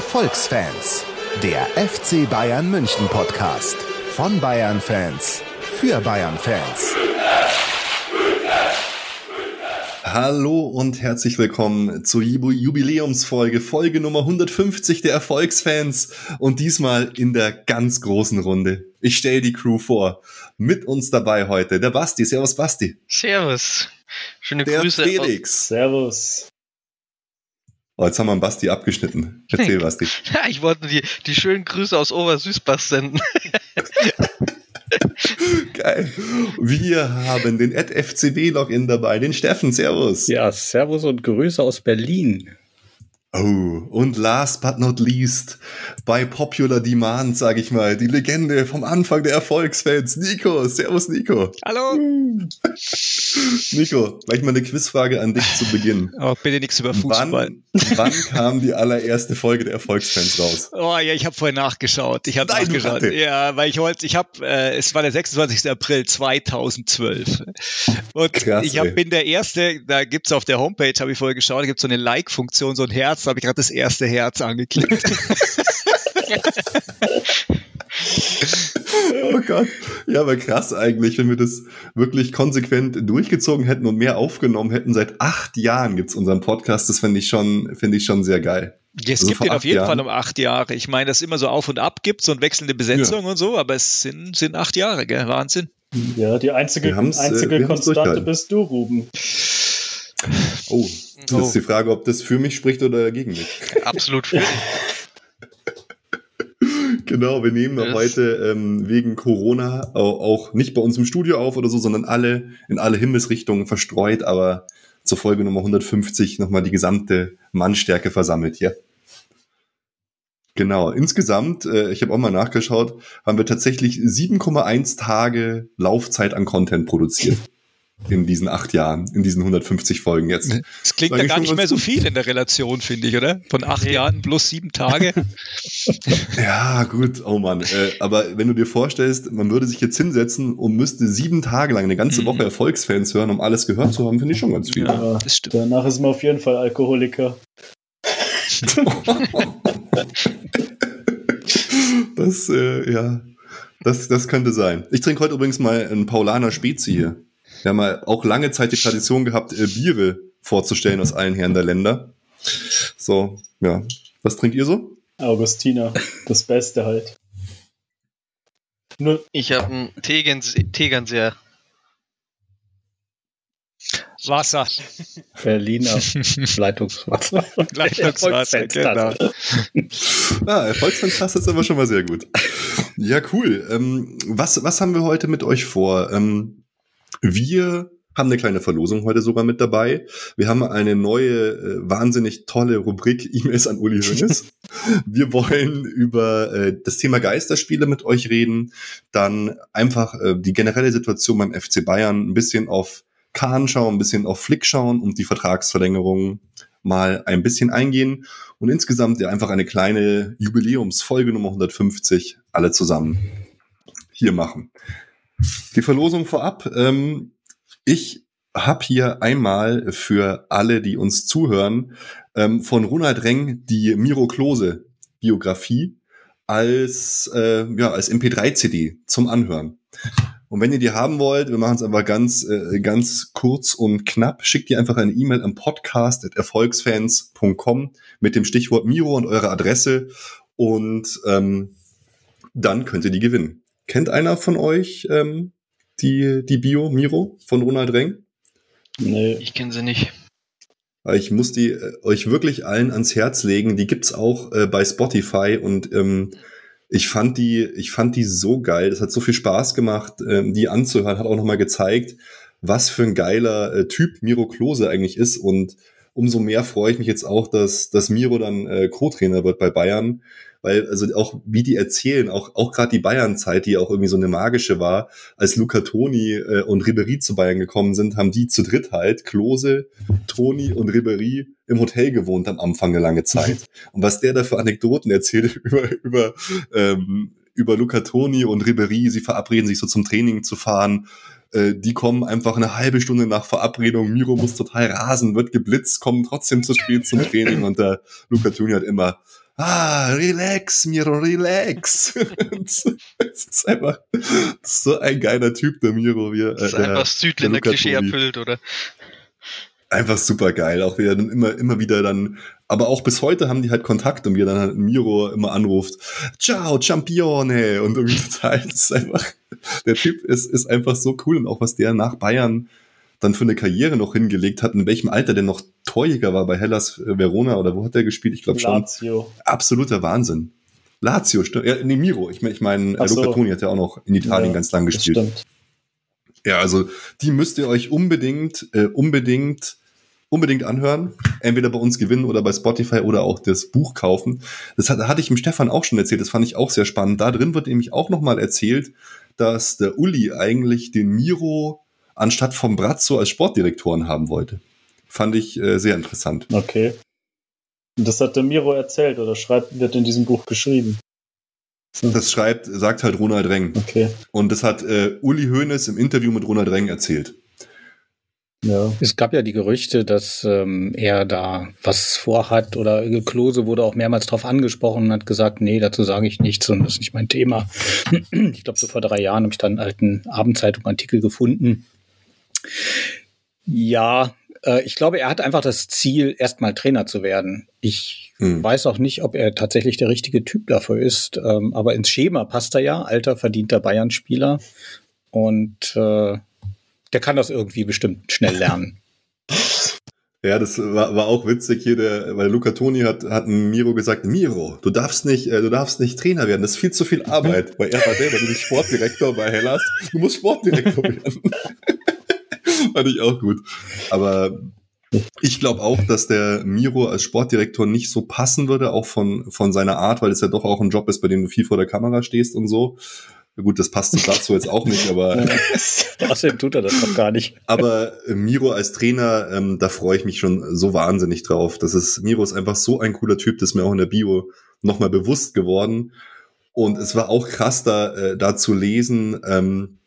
Erfolgsfans, der FC Bayern München Podcast von Bayern Fans für Bayern Fans. Hallo und herzlich willkommen zur Jubiläumsfolge, Folge Nummer 150 der Erfolgsfans und diesmal in der ganz großen Runde. Ich stelle die Crew vor. Mit uns dabei heute der Basti. Servus Basti. Servus. Schöne der Grüße. Felix. Servus. Oh, jetzt haben wir einen Basti abgeschnitten. Erzähl, Basti. Ja, ich wollte die, die schönen Grüße aus Obersüßbach senden. Geil. Wir haben den FCB-Login dabei, den Steffen. Servus. Ja, Servus und Grüße aus Berlin. Oh, und last but not least, bei Popular Demand, sage ich mal, die Legende vom Anfang der Erfolgsfans, Nico. Servus, Nico. Hallo. Nico, gleich mal eine Quizfrage an dich zu Beginn. Oh, bitte nichts über Fußball. Wann, wann kam die allererste Folge der Erfolgsfans raus? Oh ja, ich habe vorher nachgeschaut. Ich habe nachgeschaut. Ja, weil ich wollte, ich habe, äh, es war der 26. April 2012. Und Krass, ich hab, bin der Erste, da gibt's auf der Homepage, habe ich vorher geschaut, da gibt's so eine Like-Funktion, so ein Herz, da habe ich gerade das erste Herz angeklickt. Oh Gott. Ja, aber krass eigentlich, wenn wir das wirklich konsequent durchgezogen hätten und mehr aufgenommen hätten. Seit acht Jahren gibt's unseren Podcast. Das finde ich schon, finde ich schon sehr geil. Es Also gibt ihn auf jeden Jahren. Fall um acht Jahre. Ich meine, dass es immer so auf und ab gibt, so eine wechselnde Besetzung und so, aber es sind, sind acht Jahre, gell? Wahnsinn. Ja, die einzige, äh, einzige haben's Konstante bist du, Ruben. Oh, das Oh. ist die Frage, ob das für mich spricht oder gegen mich. Absolut für Genau, wir nehmen Das- heute ähm, wegen Corona auch, auch nicht bei uns im Studio auf oder so, sondern alle in alle Himmelsrichtungen verstreut, aber zur Folge Nummer 150 nochmal die gesamte Mannstärke versammelt hier. Genau, insgesamt, äh, ich habe auch mal nachgeschaut, haben wir tatsächlich 7,1 Tage Laufzeit an Content produziert. In diesen acht Jahren, in diesen 150 Folgen jetzt. Es klingt Sag ja gar nicht mehr so viel in der Relation, finde ich, oder? Von acht Jahren plus sieben Tage. Ja, gut, oh Mann. Äh, aber wenn du dir vorstellst, man würde sich jetzt hinsetzen und müsste sieben Tage lang eine ganze Mhm. Woche Erfolgsfans hören, um alles gehört zu haben, finde ich schon ganz viel. Ja. Das stimmt. Danach ist man auf jeden Fall Alkoholiker. Das, äh, ja, das, das könnte sein. Ich trinke heute übrigens mal einen Paulaner Spezi hier. Wir haben mal auch lange Zeit die Tradition gehabt, äh, Biere vorzustellen aus allen Herren der Länder. So, ja. Was trinkt ihr so? Augustiner, das Beste halt. Nur, Ich habe einen Tegens Tegernseer. Wasser. Berliner Leitungswasser. Leitungswasser, genau. Ah, Erfolgsfans ist aber schon mal sehr gut. Ja, cool. Ähm, was, was haben wir heute mit euch vor? Ähm, wir haben eine kleine Verlosung heute sogar mit dabei. Wir haben eine neue, äh, wahnsinnig tolle Rubrik E-Mails an Uli Hoeneß. wir wollen über äh, das Thema Geisterspiele mit euch reden, dann einfach äh, die generelle Situation beim FC Bayern, ein bisschen auf Kahn schauen, ein bisschen auf Flick schauen und die Vertragsverlängerung mal ein bisschen eingehen und insgesamt ja einfach eine kleine Jubiläumsfolge Nummer 150 alle zusammen hier machen. Die Verlosung vorab. Ähm, ich habe hier einmal für alle, die uns zuhören, ähm, von Ronald Reng die Miro Klose Biografie als, äh, ja, als MP3-CD zum Anhören. Und wenn ihr die haben wollt, wir machen es einfach ganz, äh, ganz kurz und knapp, schickt ihr einfach eine E-Mail am podcast.erfolgsfans.com mit dem Stichwort Miro und eure Adresse und ähm, dann könnt ihr die gewinnen. Kennt einer von euch ähm, die, die Bio Miro von Ronald Reng? nee, Ich kenne sie nicht. Ich muss die äh, euch wirklich allen ans Herz legen. Die gibt's auch äh, bei Spotify und ähm, ich fand die, ich fand die so geil. Das hat so viel Spaß gemacht, ähm, die anzuhören. Hat auch nochmal gezeigt, was für ein geiler äh, Typ Miro Klose eigentlich ist. Und umso mehr freue ich mich jetzt auch, dass, dass Miro dann äh, Co-Trainer wird bei Bayern. Weil, also auch wie die erzählen, auch, auch gerade die Bayern-Zeit, die auch irgendwie so eine magische war, als Luca Toni äh, und Ribery zu Bayern gekommen sind, haben die zu dritt halt, Klose, Toni und Ribery im Hotel gewohnt am Anfang eine lange Zeit. Und was der da für Anekdoten erzählt über, über, ähm, über Luca Toni und Ribery, sie verabreden sich so zum Training zu fahren. Äh, die kommen einfach eine halbe Stunde nach Verabredung. Miro muss total rasen, wird geblitzt, kommen trotzdem zu spät zum Training und der Luca Toni hat immer, ah, relax, Miro, relax. das ist einfach so ein geiler Typ, der Miro. Wie, äh, Das ist der, einfach Südländer der Luca Klischee Toni. erfüllt, oder? Einfach super geil. Auch wie er dann immer, immer wieder dann, aber auch bis heute haben die halt Kontakt und wie er dann halt Miro immer anruft, ciao, Champione und irgendwie total, das ist einfach, der Typ ist, ist einfach so cool und auch was der nach Bayern dann für eine Karriere noch hingelegt hat, in welchem Alter der noch Torjäger war bei Hellas äh, Verona oder wo hat der gespielt? Ich glaube schon. Lazio. Absoluter Wahnsinn. Lazio, stimmt. Ja, nee, Miro. Ich meine, ich mein, so. Luca Toni hat ja auch noch in Italien Ja, ganz lang gespielt. stimmt. Ja, also die müsst ihr euch unbedingt, äh, unbedingt, unbedingt anhören. Entweder bei uns gewinnen oder bei Spotify oder auch das Buch kaufen. Das hat, hatte ich dem Stefan auch schon erzählt. Das fand ich auch sehr spannend. Da drin wird nämlich auch nochmal erzählt, dass der Uli eigentlich den Miro anstatt vom Brazzo als Sportdirektoren haben wollte. Fand ich äh, sehr interessant. Okay. Und das hat der Miro erzählt oder schreibt, wird in diesem Buch geschrieben. Das schreibt, sagt halt Ronald Reng. Okay. Und das hat äh, Uli Hoeneß im Interview mit Ronald Reng erzählt. Ja. Es gab ja die Gerüchte, dass ähm, er da was vorhat oder Klose wurde auch mehrmals darauf angesprochen und hat gesagt, nee, dazu sage ich nichts und das ist nicht mein Thema. Ich glaube, so vor drei Jahren habe ich dann einen alten Abendzeitung-Artikel gefunden. Ja, äh, ich glaube, er hat einfach das Ziel, erstmal Trainer zu werden. Ich Hm. weiß auch nicht, ob er tatsächlich der richtige Typ dafür ist, ähm, aber ins Schema passt er ja, alter, verdienter Bayern-Spieler. Und äh, der kann das irgendwie bestimmt schnell lernen. Ja, das war, war auch witzig hier, der, weil Luca Toni hat, hat Miro gesagt, Miro, du darfst nicht, äh, du darfst nicht Trainer werden, das ist viel zu viel Arbeit, weil er war selber nämlich Sportdirektor bei Hellas, du musst Sportdirektor werden. Fand ich auch gut. Aber ich glaube auch, dass der Miro als Sportdirektor nicht so passen würde, auch von, von seiner Art, weil es ja doch auch ein Job ist, bei dem du viel vor der Kamera stehst und so. Gut, das passt zu Platzo jetzt auch nicht, aber Außerdem tut er das doch gar nicht. aber Miro als Trainer, ähm, da freue ich mich schon so wahnsinnig drauf. Das ist, Miro ist einfach so ein cooler Typ, das ist mir auch in der Bio nochmal bewusst geworden. Und es war auch krass, da, äh, da zu lesen, ähm,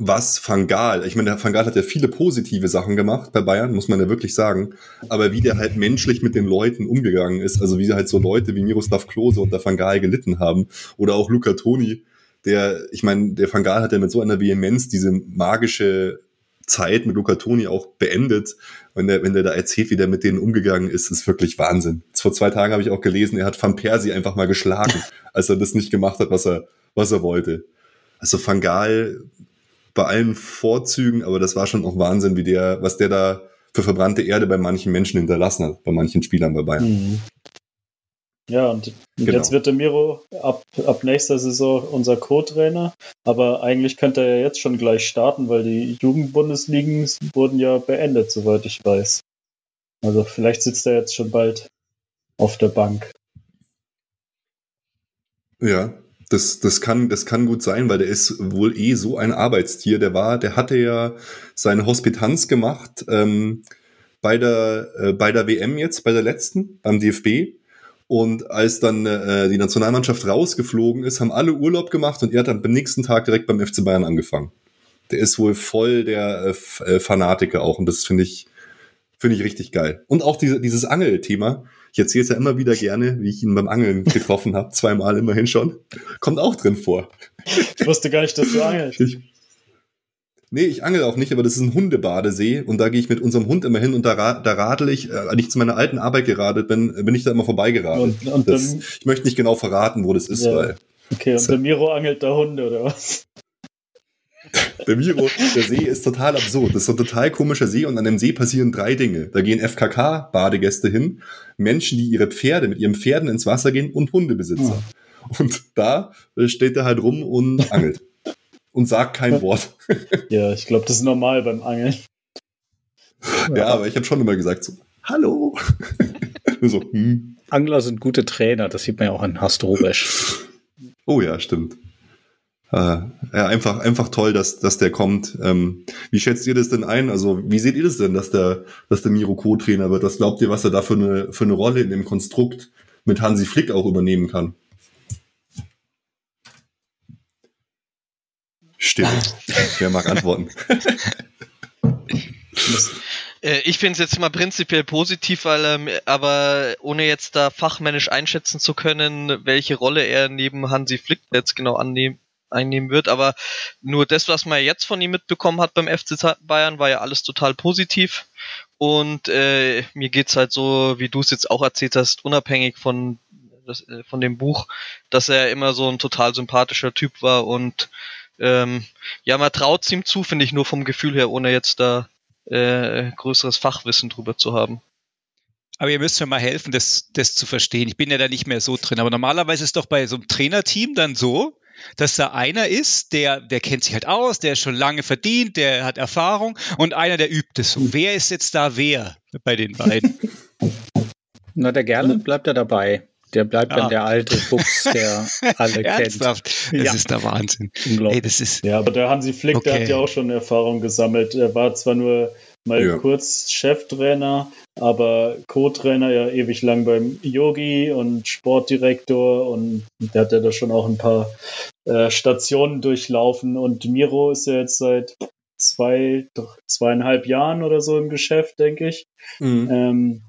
was Van Gaal, ich meine, der Van Gaal hat ja viele positive Sachen gemacht bei Bayern, muss man ja wirklich sagen, aber wie der halt menschlich mit den Leuten umgegangen ist, also wie halt so Leute wie Miroslav Klose und der Van Gaal gelitten haben oder auch Luca Toni, der, ich meine, der Van Gaal hat ja mit so einer Vehemenz diese magische Zeit mit Luca Toni auch beendet. Wenn der, wenn der da erzählt, wie der mit denen umgegangen ist, ist wirklich Wahnsinn. Vor zwei Tagen habe ich auch gelesen, er hat Van Persie einfach mal geschlagen, als er das nicht gemacht hat, was er, was er wollte. Also Van Gaal bei allen Vorzügen, aber das war schon auch Wahnsinn, wie der, was der da für verbrannte Erde bei manchen Menschen hinterlassen hat, bei manchen Spielern bei Bayern. Mhm. Ja, und Genau. jetzt wird der Miro ab, ab nächster Saison unser Co-Trainer. Aber eigentlich könnte er ja jetzt schon gleich starten, weil die Jugendbundesligen wurden ja beendet, soweit ich weiß. Also vielleicht sitzt er jetzt schon bald auf der Bank. Ja, das, das, kann, das kann gut sein, weil der ist wohl eh so ein Arbeitstier. Der war, der hatte ja seine Hospitanz gemacht ähm, bei, der, äh, bei der WM jetzt, bei der letzten, beim DFB. Und als dann äh, die Nationalmannschaft rausgeflogen ist, haben alle Urlaub gemacht und er hat dann beim nächsten Tag direkt beim FC Bayern angefangen. Der ist wohl voll der äh, äh, Fanatiker auch und das finde ich, finde ich richtig geil. Und auch diese, dieses Angel-Thema. Ich erzähle es ja immer wieder gerne, wie ich ihn beim Angeln getroffen habe, zweimal immerhin schon. Kommt auch drin vor. Ich wusste gar nicht, dass du angelst. Ich, nee, ich angel auch nicht, aber das ist ein Hundebadesee und da gehe ich mit unserem Hund immer hin und da, da radel ich, äh, als ich zu meiner alten Arbeit geradelt bin, bin ich da immer vorbeigeradelt. Und, und Das, dann, ich möchte nicht genau verraten, wo das ist, Ja. weil okay, und der Miro angelt da Hunde, oder was? Der Miro, der See ist total absurd. Das ist so ein total komischer See und an dem See passieren drei Dinge. Da gehen FKK-Badegäste hin, Menschen, die ihre Pferde mit ihren Pferden ins Wasser gehen und Hundebesitzer. Und da äh, steht er halt rum und angelt. Und sagt kein Wort. Ja, ich glaube, das ist normal beim Angeln. Ja, aber ich habe schon immer gesagt so, hallo. So, hm. Angler sind gute Trainer, das sieht man ja auch an Horst Rubesch. Oh ja, stimmt. Äh, ja, einfach, einfach toll, dass, dass der kommt. Ähm, wie schätzt ihr das denn ein? Also, wie seht ihr das denn, dass der, dass der Miro Co-Trainer wird? Was glaubt ihr, was er da für eine, für eine Rolle in dem Konstrukt mit Hansi Flick auch übernehmen kann? Stille. Wer mag antworten? Äh, ich finde es jetzt mal prinzipiell positiv, weil ähm, aber ohne jetzt da fachmännisch einschätzen zu können, welche Rolle er neben Hansi Flick jetzt genau annehmen, einnehmen wird. Aber nur das, was man jetzt von ihm mitbekommen hat beim FC Bayern, war ja alles total positiv. Und äh, mir geht's halt so, wie du es jetzt auch erzählt hast, unabhängig von das, äh, von dem Buch, dass er immer so ein total sympathischer Typ war und ähm, ja, man traut ihm zu, finde ich, nur vom Gefühl her, ohne jetzt da äh, größeres Fachwissen drüber zu haben. Aber ihr müsst mir mal helfen, das, das zu verstehen. Ich bin ja da nicht mehr so drin. Aber normalerweise ist doch bei so einem Trainerteam dann so, dass da einer ist, der, der kennt sich halt aus, der ist schon lange verdient, der hat Erfahrung und einer, der übt es so. Wer ist jetzt da wer bei den beiden? Na, der Gerland bleibt ja dabei. Der bleibt dann ah. der alte Fuchs, der alle Ernsthaft? kennt. Das ja. ist der Wahnsinn. Unglaublich. Hey, das ist ja, aber der Hansi Flick, okay. der hat ja auch schon Erfahrung gesammelt. Er war zwar nur mal ja. kurz Cheftrainer, aber Co-Trainer ja ewig lang beim Yogi und Sportdirektor und der hat ja da schon auch ein paar äh, Stationen durchlaufen und Miro ist ja jetzt seit zwei, zweieinhalb Jahren oder so im Geschäft, denke ich. Mhm. Ähm,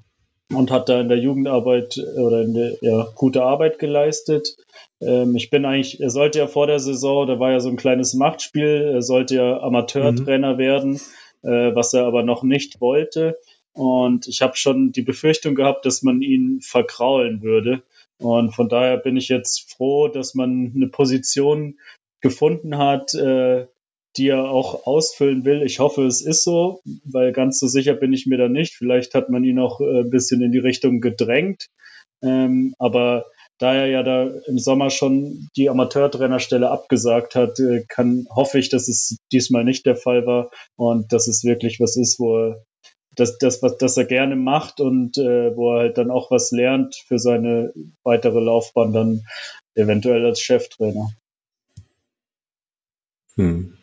und hat da in der Jugendarbeit äh, oder in der, ja, gute Arbeit geleistet. Ähm, ich bin eigentlich, er sollte ja vor der Saison, da war ja so ein kleines Machtspiel, er sollte ja Amateurtrainer mhm. werden, äh, was er aber noch nicht wollte. Und ich habe schon die Befürchtung gehabt, dass man ihn verkraulen würde. Und von daher bin ich jetzt froh, dass man eine Position gefunden hat, äh, die er auch ausfüllen will. Ich hoffe, es ist so, weil ganz so sicher bin ich mir da nicht. Vielleicht hat man ihn auch äh, ein bisschen in die Richtung gedrängt. Ähm, aber da er ja da im Sommer schon die Amateurtrainerstelle abgesagt hat, äh, kann, hoffe ich, dass es diesmal nicht der Fall war und dass es wirklich was ist, wo er das, das, was das er gerne macht und äh, wo er halt dann auch was lernt für seine weitere Laufbahn dann eventuell als Cheftrainer. Hm.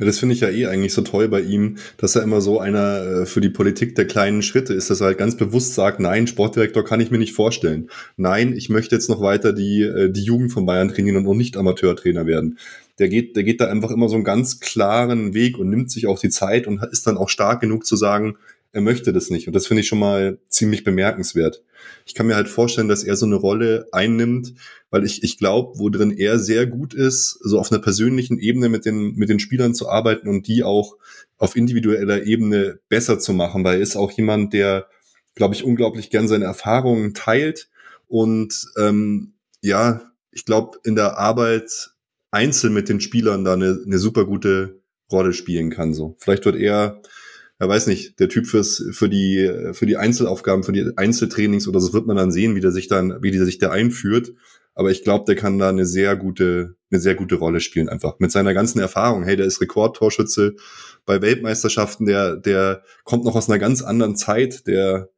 Ja, das finde ich ja eh eigentlich so toll bei ihm, dass er immer so einer äh, für die Politik der kleinen Schritte ist, dass er halt ganz bewusst sagt, nein, Sportdirektor kann ich mir nicht vorstellen. Nein, ich möchte jetzt noch weiter die, äh, die Jugend von Bayern trainieren und nicht Amateurtrainer werden. Der geht, der geht da einfach immer so einen ganz klaren Weg und nimmt sich auch die Zeit und ist dann auch stark genug zu sagen, er möchte das nicht. Und das finde ich schon mal ziemlich bemerkenswert. Ich kann mir halt vorstellen, dass er so eine Rolle einnimmt, weil ich, ich glaube, wo drin er sehr gut ist, so auf einer persönlichen Ebene mit den, mit den Spielern zu arbeiten und die auch auf individueller Ebene besser zu machen, weil er ist auch jemand, der, glaube ich, unglaublich gern seine Erfahrungen teilt und ähm, ja, ich glaube, in der Arbeit einzeln mit den Spielern da eine, eine super gute Rolle spielen kann. So, vielleicht wird er ja weiß nicht, der Typ fürs, für die, für die Einzelaufgaben, für die Einzeltrainings oder so wird man dann sehen, wie der sich dann, wie der sich da einführt. Aber ich glaube, der kann da eine sehr gute, eine sehr gute Rolle spielen einfach. Mit seiner ganzen Erfahrung. Hey, der ist Rekordtorschütze bei Weltmeisterschaften, der, der kommt noch aus einer ganz anderen Zeit, der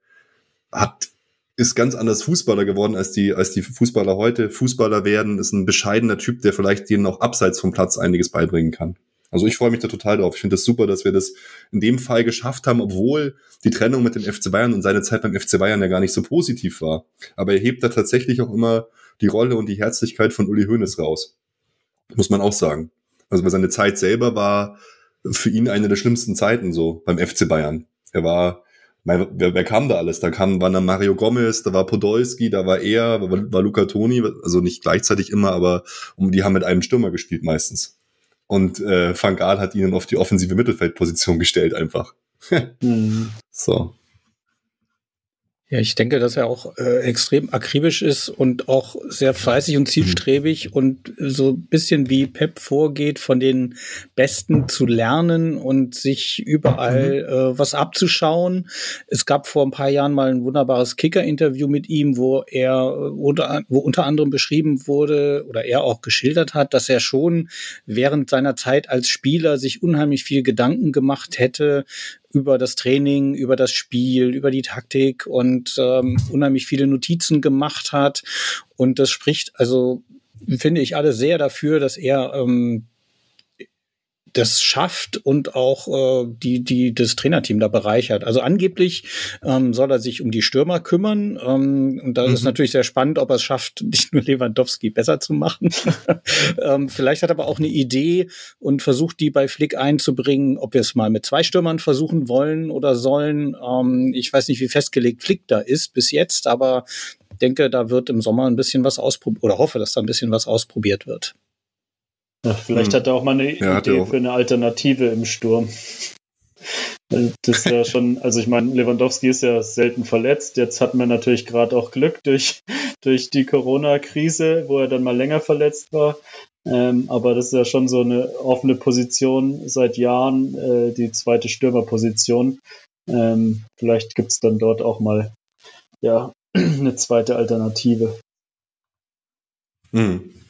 hat, ist ganz anders Fußballer geworden als die, als die Fußballer heute. Fußballer werden, ist ein bescheidener Typ, der vielleicht denen auch abseits vom Platz einiges beibringen kann. Also ich freue mich da total drauf. Ich finde das super, dass wir das in dem Fall geschafft haben, obwohl die Trennung mit dem FC Bayern und seine Zeit beim FC Bayern ja gar nicht so positiv war. Aber er hebt da tatsächlich auch immer die Rolle und die Herzlichkeit von Uli Hoeneß raus. Muss man auch sagen. Also weil seine Zeit selber war für ihn eine der schlimmsten Zeiten so beim FC Bayern. Er war mein, wer, wer kam da alles? Da kam, waren dann Mario Gomez, da war Podolski, da war er, war, war Luca Toni, also nicht gleichzeitig immer, aber um die haben mit einem Stürmer gespielt meistens. Und äh, Van Gaal hat ihnen auf die offensive Mittelfeldposition gestellt einfach. mhm. So. Ja, ich denke, dass er auch äh, extrem akribisch ist und auch sehr fleißig und zielstrebig mhm. und so ein bisschen wie Pep vorgeht, von den Besten zu lernen und sich überall mhm. äh, was abzuschauen. Es gab vor ein paar Jahren mal ein wunderbares Kicker-Interview mit ihm, wo er oder wo unter anderem beschrieben wurde oder er auch geschildert hat, dass er schon während seiner Zeit als Spieler sich unheimlich viel Gedanken gemacht hätte, über das Training, über das Spiel, über die Taktik und ähm, unheimlich viele Notizen gemacht hat. Und das spricht, also finde ich alle sehr dafür, dass er ähm, das schafft und auch äh, die, die das Trainerteam da bereichert. Also angeblich ähm, soll er sich um die Stürmer kümmern. Ähm, und da mhm. ist natürlich sehr spannend, ob er es schafft, nicht nur Lewandowski besser zu machen. ähm, vielleicht hat er aber auch eine Idee und versucht, die bei Flick einzubringen, ob wir es mal mit zwei Stürmern versuchen wollen oder sollen. Ähm, ich weiß nicht, wie festgelegt Flick da ist bis jetzt, aber denke, da wird im Sommer ein bisschen was ausprobiert oder hoffe, dass da ein bisschen was ausprobiert wird. Vielleicht hm. hat er auch mal eine ja, Idee für eine Alternative im Sturm. Das ist ja schon, also ich meine, Lewandowski ist ja selten verletzt. Jetzt hatten wir natürlich gerade auch Glück durch, durch die Corona-Krise, wo er dann mal länger verletzt war. Ähm, aber das ist ja schon so eine offene Position seit Jahren, äh, die zweite Stürmerposition. Ähm, vielleicht gibt es dann dort auch mal ja, eine zweite Alternative. Hm.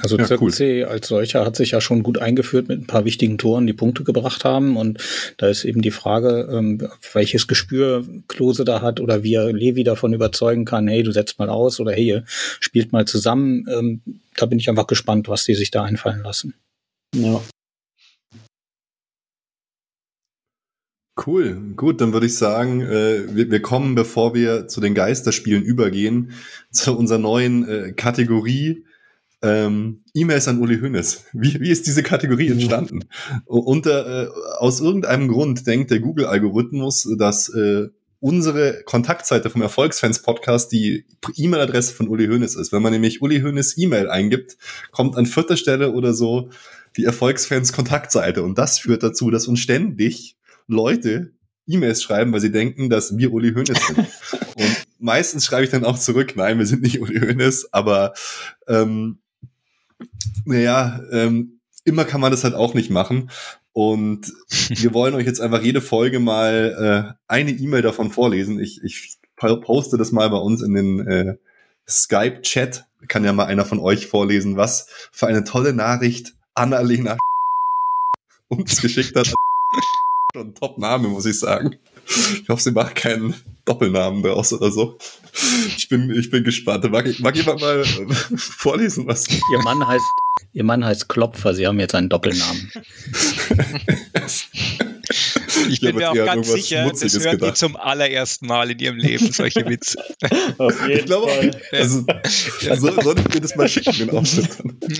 Also ja, cool. als solcher hat sich ja schon gut eingeführt mit ein paar wichtigen Toren, die Punkte gebracht haben. Und da ist eben die Frage, ähm, welches Gespür Klose da hat oder wie er Levi davon überzeugen kann, hey, du setzt mal aus oder hey, spielt mal zusammen. Ähm, da bin ich einfach gespannt, was die sich da einfallen lassen. Ja. Cool, gut, dann würde ich sagen, äh, wir, wir, kommen, bevor wir zu den Geisterspielen übergehen, zu unserer neuen äh, Kategorie ähm, E-Mails an Uli Hoeneß. Wie, wie ist diese Kategorie entstanden? Unter, äh, aus irgendeinem Grund denkt der Google-Algorithmus, dass äh, unsere Kontaktseite vom Erfolgsfans-Podcast die E-Mail-Adresse von Uli Hoeneß ist. Wenn man nämlich Uli Hoeneß E-Mail eingibt, kommt an vierter Stelle oder so die Erfolgsfans-Kontaktseite. Und das führt dazu, dass uns ständig Leute E-Mails schreiben, weil sie denken, dass wir Uli Hoeneß sind. Und meistens schreibe ich dann auch zurück, nein, wir sind nicht Uli Hoeneß, aber ähm, naja, ähm, immer kann man das halt auch nicht machen. Und wir wollen euch jetzt einfach jede Folge mal äh, eine E-Mail davon vorlesen. Ich, ich poste das mal bei uns in den äh, Skype-Chat. Kann ja mal einer von euch vorlesen, was für eine tolle Nachricht Annalena uns geschickt hat. Schon Top-Name, muss ich sagen. Ich hoffe, sie macht keinen Doppelnamen daraus oder so. Ich bin, ich bin gespannt. Mag, mag jemand mal vorlesen, was? Ihr Mann heißt, ihr Mann heißt Klopfer. Sie haben jetzt einen Doppelnamen. Ich bin mir auch ganz sicher, das hören gedacht. die zum allerersten Mal in ihrem Leben, solche Witze. ich glaube auch. Also, also, soll ich mir das mal schicken, den Aufschnitt?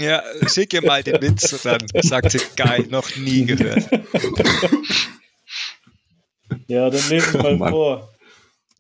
Ja, schick ihr mal den Witz und dann sagt sie, geil, noch nie gehört. Ja, dann lesen wir mal oh vor.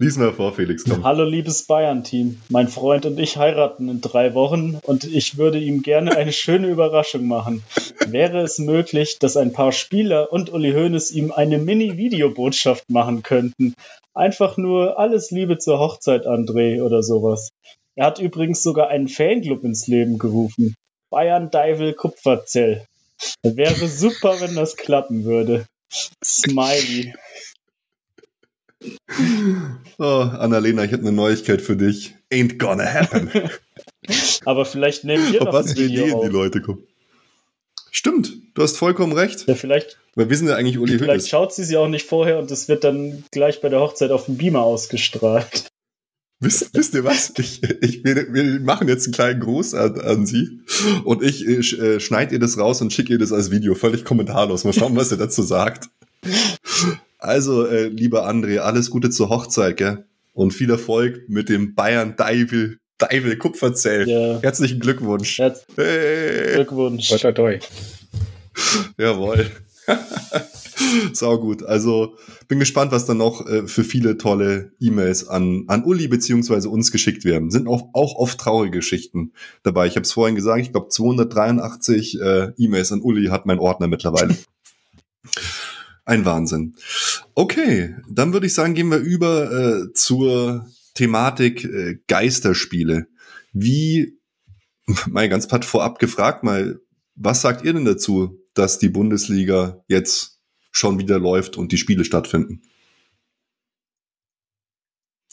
Lies mal vor, Felix, komm. Hallo, liebes Bayern-Team. Mein Freund und ich heiraten in drei Wochen und ich würde ihm gerne eine schöne Überraschung machen. Wäre es möglich, dass ein paar Spieler und Uli Hoeneß ihm eine Mini-Videobotschaft machen könnten? Einfach nur alles Liebe zur Hochzeit, André, oder sowas. Er hat übrigens sogar einen Fanclub ins Leben gerufen. Bayern Deivel Kupferzell. Wäre super, wenn das klappen würde. Smiley. Oh, Annalena, ich habe eine Neuigkeit für dich. Ain't gonna happen. Aber vielleicht nehmen wir Auf was für Ideen die Leute kommen. Stimmt, du hast vollkommen recht. Ja, vielleicht. Weil wir sind ja eigentlich Uli Vielleicht Hülles. schaut sie sie auch nicht vorher und es wird dann gleich bei der Hochzeit auf dem Beamer ausgestrahlt. Wisst, wisst ihr was? Ich, ich, wir, wir machen jetzt einen kleinen Gruß an, an sie und ich äh, schneide ihr das raus und schicke ihr das als Video, völlig kommentarlos. Mal schauen, was ihr dazu sagt. Also, äh, lieber André, alles Gute zur Hochzeit, gell? Und viel Erfolg mit dem Bayern Deivel, Deivel Kupferzell. Ja. Herzlichen Glückwunsch. Herz hey. Glückwunsch. Toi, toi, toi. Jawohl. Sau gut. Also bin gespannt, was dann noch äh, für viele tolle E-Mails an, an Uli beziehungsweise uns geschickt werden. Sind auch, auch oft traurige Geschichten dabei. Ich habe es vorhin gesagt, ich glaube 283 äh, E-Mails an Uli hat mein Ordner mittlerweile. Ein Wahnsinn. Okay, dann würde ich sagen, gehen wir über äh, zur Thematik äh, Geisterspiele. Wie, mal ganz platt vorab gefragt, mal, was sagt ihr denn dazu, dass die Bundesliga jetzt schon wieder läuft und die Spiele stattfinden?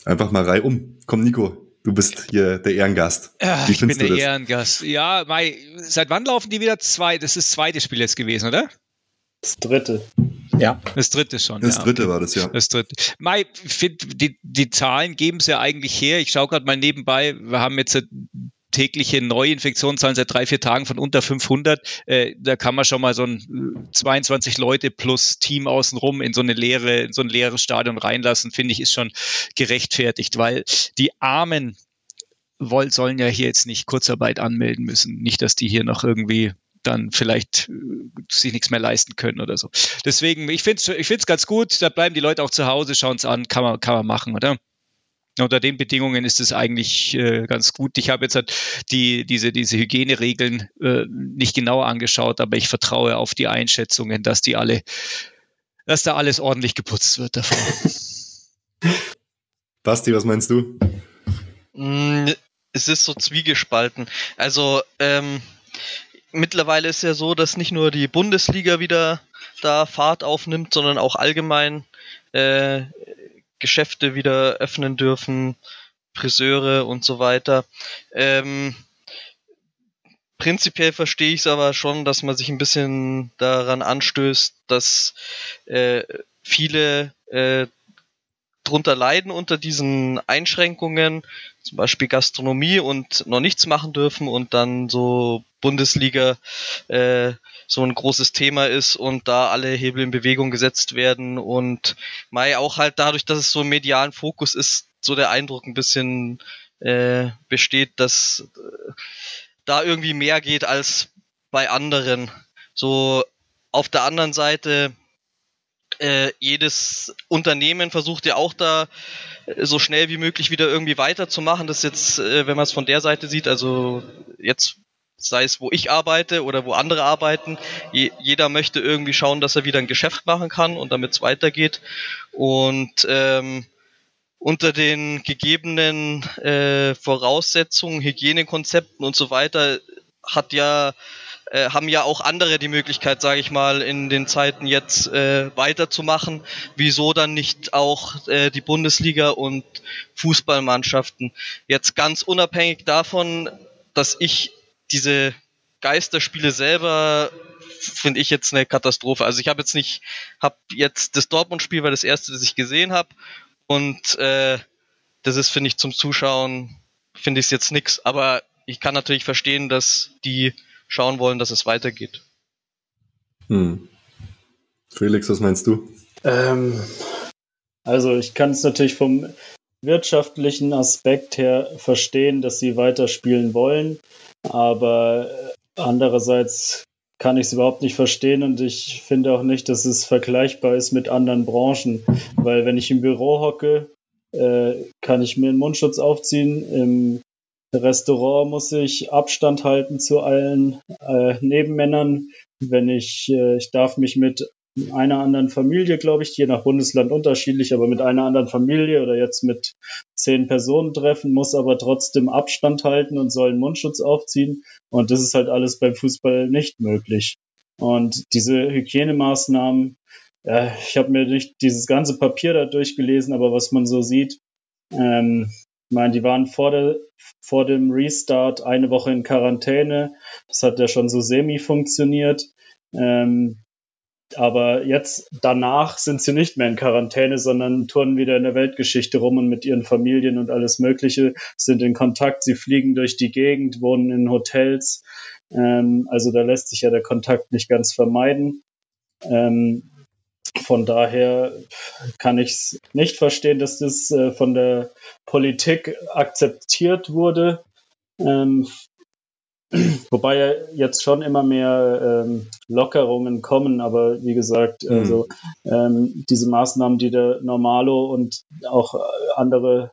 Einfach mal reihum. Komm, Nico, du bist hier der Ehrengast. Ja, ich bin der das? Ehrengast. Ja, Mai, seit wann laufen die wieder zwei? Das ist das zweite Spiel jetzt gewesen, oder? Das dritte. Ja. Das dritte schon. Das ja. dritte war das, ja. Das dritte. Mai, find, die, die Zahlen geben es ja eigentlich her. Ich schaue gerade mal nebenbei. Wir haben jetzt tägliche Neuinfektionszahlen seit drei, vier Tagen von unter 500. Äh, da kann man schon mal so ein 22 Leute plus Team außenrum in so eine leere, in so ein leeres Stadion reinlassen, finde ich, ist schon gerechtfertigt, weil die Armen wollen, sollen ja hier jetzt nicht Kurzarbeit anmelden müssen. Nicht, dass die hier noch irgendwie dann vielleicht äh, sich nichts mehr leisten können oder so. Deswegen, ich finde es ich find's ganz gut, da bleiben die Leute auch zu Hause, schauen es an, kann man, kann man machen, oder? Unter den Bedingungen ist es eigentlich äh, ganz gut. Ich habe jetzt halt die, diese, diese Hygieneregeln äh, nicht genauer angeschaut, aber ich vertraue auf die Einschätzungen, dass die alle, dass da alles ordentlich geputzt wird davon. Basti, was meinst du? Mm, es ist so zwiegespalten. Also ähm, mittlerweile ist ja so, dass nicht nur die Bundesliga wieder da Fahrt aufnimmt, sondern auch allgemein äh, Geschäfte wieder öffnen dürfen, Friseure und so weiter. Ähm, prinzipiell verstehe ich es aber schon, dass man sich ein bisschen daran anstößt, dass äh, viele äh, drunter leiden unter diesen Einschränkungen, zum Beispiel Gastronomie und noch nichts machen dürfen und dann so Bundesliga äh, so ein großes Thema ist und da alle Hebel in Bewegung gesetzt werden und Mai auch halt dadurch, dass es so im medialen Fokus ist, so der Eindruck ein bisschen äh, besteht, dass äh, da irgendwie mehr geht als bei anderen. So auf der anderen Seite äh, jedes Unternehmen versucht ja auch da äh, so schnell wie möglich wieder irgendwie weiterzumachen. Das jetzt, äh, wenn man es von der Seite sieht, also jetzt sei es wo ich arbeite oder wo andere arbeiten, je, jeder möchte irgendwie schauen, dass er wieder ein Geschäft machen kann und damit es weitergeht. Und ähm, unter den gegebenen äh, Voraussetzungen, Hygienekonzepten und so weiter hat ja äh, haben ja auch andere die Möglichkeit, sage ich mal, in den Zeiten jetzt äh, weiterzumachen. Wieso dann nicht auch äh, die Bundesliga und Fußballmannschaften? Jetzt ganz unabhängig davon, dass ich diese Geisterspiele selber finde ich jetzt eine Katastrophe. Also ich habe jetzt nicht, habe jetzt das Dortmund-Spiel war das erste, das ich gesehen habe und äh, das ist finde ich zum Zuschauen finde ich es jetzt nix. Aber ich kann natürlich verstehen, dass die schauen wollen, dass es weitergeht. Hm. Felix, was meinst du? Ähm, also ich kann es natürlich vom wirtschaftlichen Aspekt her verstehen, dass sie weiterspielen wollen, aber andererseits kann ich es überhaupt nicht verstehen und ich finde auch nicht, dass es vergleichbar ist mit anderen Branchen, weil wenn ich im Büro hocke, äh, kann ich mir einen Mundschutz aufziehen, im Restaurant muss ich Abstand halten zu allen äh, Nebenmännern. Wenn ich, äh, ich darf mich mit einer anderen Familie, glaube ich, je nach Bundesland unterschiedlich, aber mit einer anderen Familie oder jetzt mit zehn Personen treffen, muss aber trotzdem Abstand halten und soll einen Mundschutz aufziehen. Und das ist halt alles beim Fußball nicht möglich. Und diese Hygienemaßnahmen, äh, ich habe mir nicht dieses ganze Papier da durchgelesen, aber was man so sieht, ähm, ich meine, die waren vor, der, vor dem Restart eine Woche in Quarantäne. Das hat ja schon so semi funktioniert. Ähm, aber jetzt danach sind sie nicht mehr in Quarantäne, sondern turnen wieder in der Weltgeschichte rum und mit ihren Familien und alles Mögliche, sind in Kontakt, sie fliegen durch die Gegend, wohnen in Hotels. Ähm, also da lässt sich ja der Kontakt nicht ganz vermeiden. Ähm, von daher kann ich es nicht verstehen, dass das äh, von der Politik akzeptiert wurde. Ähm, wobei ja jetzt schon immer mehr ähm, Lockerungen kommen, aber wie gesagt, mhm. also ähm, diese Maßnahmen, die der Normalo und auch andere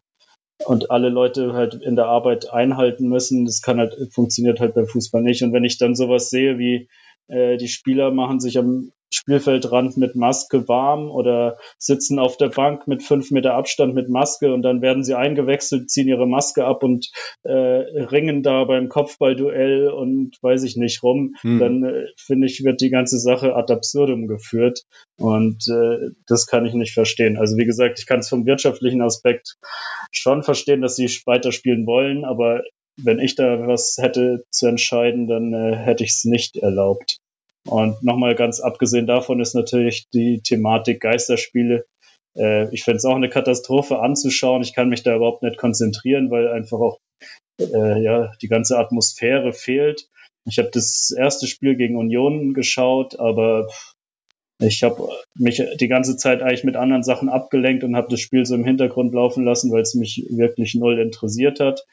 und alle Leute halt in der Arbeit einhalten müssen, das kann halt, funktioniert halt beim Fußball nicht. Und wenn ich dann sowas sehe wie äh, die Spieler machen sich am Spielfeldrand mit Maske warm oder sitzen auf der Bank mit fünf Meter Abstand mit Maske und dann werden sie eingewechselt, ziehen ihre Maske ab und äh, ringen da beim Kopfballduell und weiß ich nicht rum, hm. dann äh, finde ich, wird die ganze Sache ad absurdum geführt und äh, das kann ich nicht verstehen. Also wie gesagt, ich kann es vom wirtschaftlichen Aspekt schon verstehen, dass sie weiterspielen wollen, aber wenn ich da was hätte zu entscheiden, dann äh, hätte ich es nicht erlaubt. Und nochmal ganz abgesehen davon ist natürlich die Thematik Geisterspiele. Äh, ich fände es auch eine Katastrophe anzuschauen. Ich kann mich da überhaupt nicht konzentrieren, weil einfach auch äh, ja, die ganze Atmosphäre fehlt. Ich habe das erste Spiel gegen Union geschaut, aber ich habe mich die ganze Zeit eigentlich mit anderen Sachen abgelenkt und habe das Spiel so im Hintergrund laufen lassen, weil es mich wirklich null interessiert hat.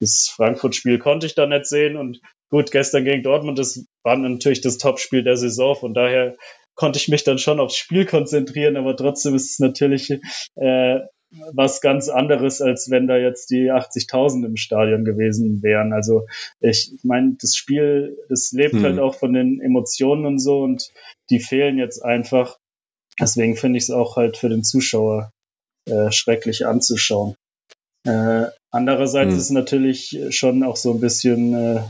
Das Frankfurt-Spiel konnte ich da nicht sehen und gut, gestern gegen Dortmund, das war natürlich das Topspiel der Saison, von daher konnte ich mich dann schon aufs Spiel konzentrieren, aber trotzdem ist es natürlich äh, was ganz anderes, als wenn da jetzt die 80.000 im Stadion gewesen wären. Also ich meine, das Spiel, das lebt hm. halt auch von den Emotionen und so und die fehlen jetzt einfach. Deswegen finde ich es auch halt für den Zuschauer äh, schrecklich anzuschauen. Äh, andererseits hm. ist natürlich schon auch so ein bisschen äh,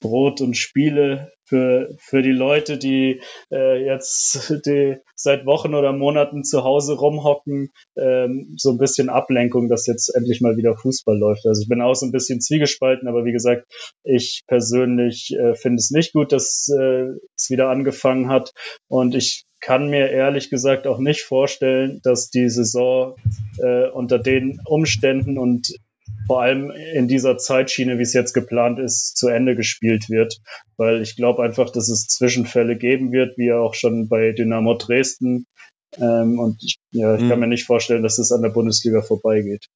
Brot und Spiele für, für die Leute, die äh, jetzt die seit Wochen oder Monaten zu Hause rumhocken, ähm, so ein bisschen Ablenkung, dass jetzt endlich mal wieder Fußball läuft. Also ich bin auch so ein bisschen zwiegespalten, aber wie gesagt, ich persönlich äh, finde es nicht gut, dass äh, es wieder angefangen hat und ich kann mir ehrlich gesagt auch nicht vorstellen, dass die Saison äh, unter den Umständen und vor allem in dieser Zeitschiene, wie es jetzt geplant ist, zu Ende gespielt wird. Weil ich glaube einfach, dass es Zwischenfälle geben wird, wie auch schon bei Dynamo Dresden. Ähm, und ich, ja, ich mhm. kann mir nicht vorstellen, dass es an der Bundesliga vorbeigeht.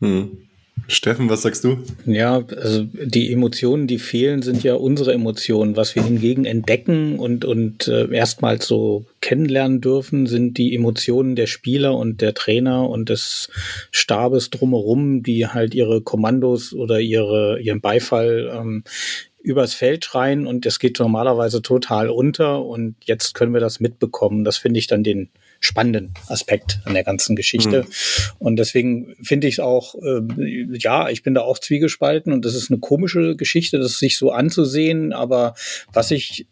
Hm. Steffen, was sagst du? Ja, also die Emotionen, die fehlen, sind ja unsere Emotionen. Was wir hingegen entdecken und, und äh, erstmals so kennenlernen dürfen, sind die Emotionen der Spieler und der Trainer und des Stabes drumherum, die halt ihre Kommandos oder ihre, ihren Beifall ähm, übers Feld schreien und es geht normalerweise total unter und jetzt können wir das mitbekommen. Das finde ich dann den spannenden Aspekt an der ganzen Geschichte. Mhm. Und deswegen finde ich es auch, äh, ja, ich bin da auch zwiegespalten und das ist eine komische Geschichte, das sich so anzusehen. Aber was ich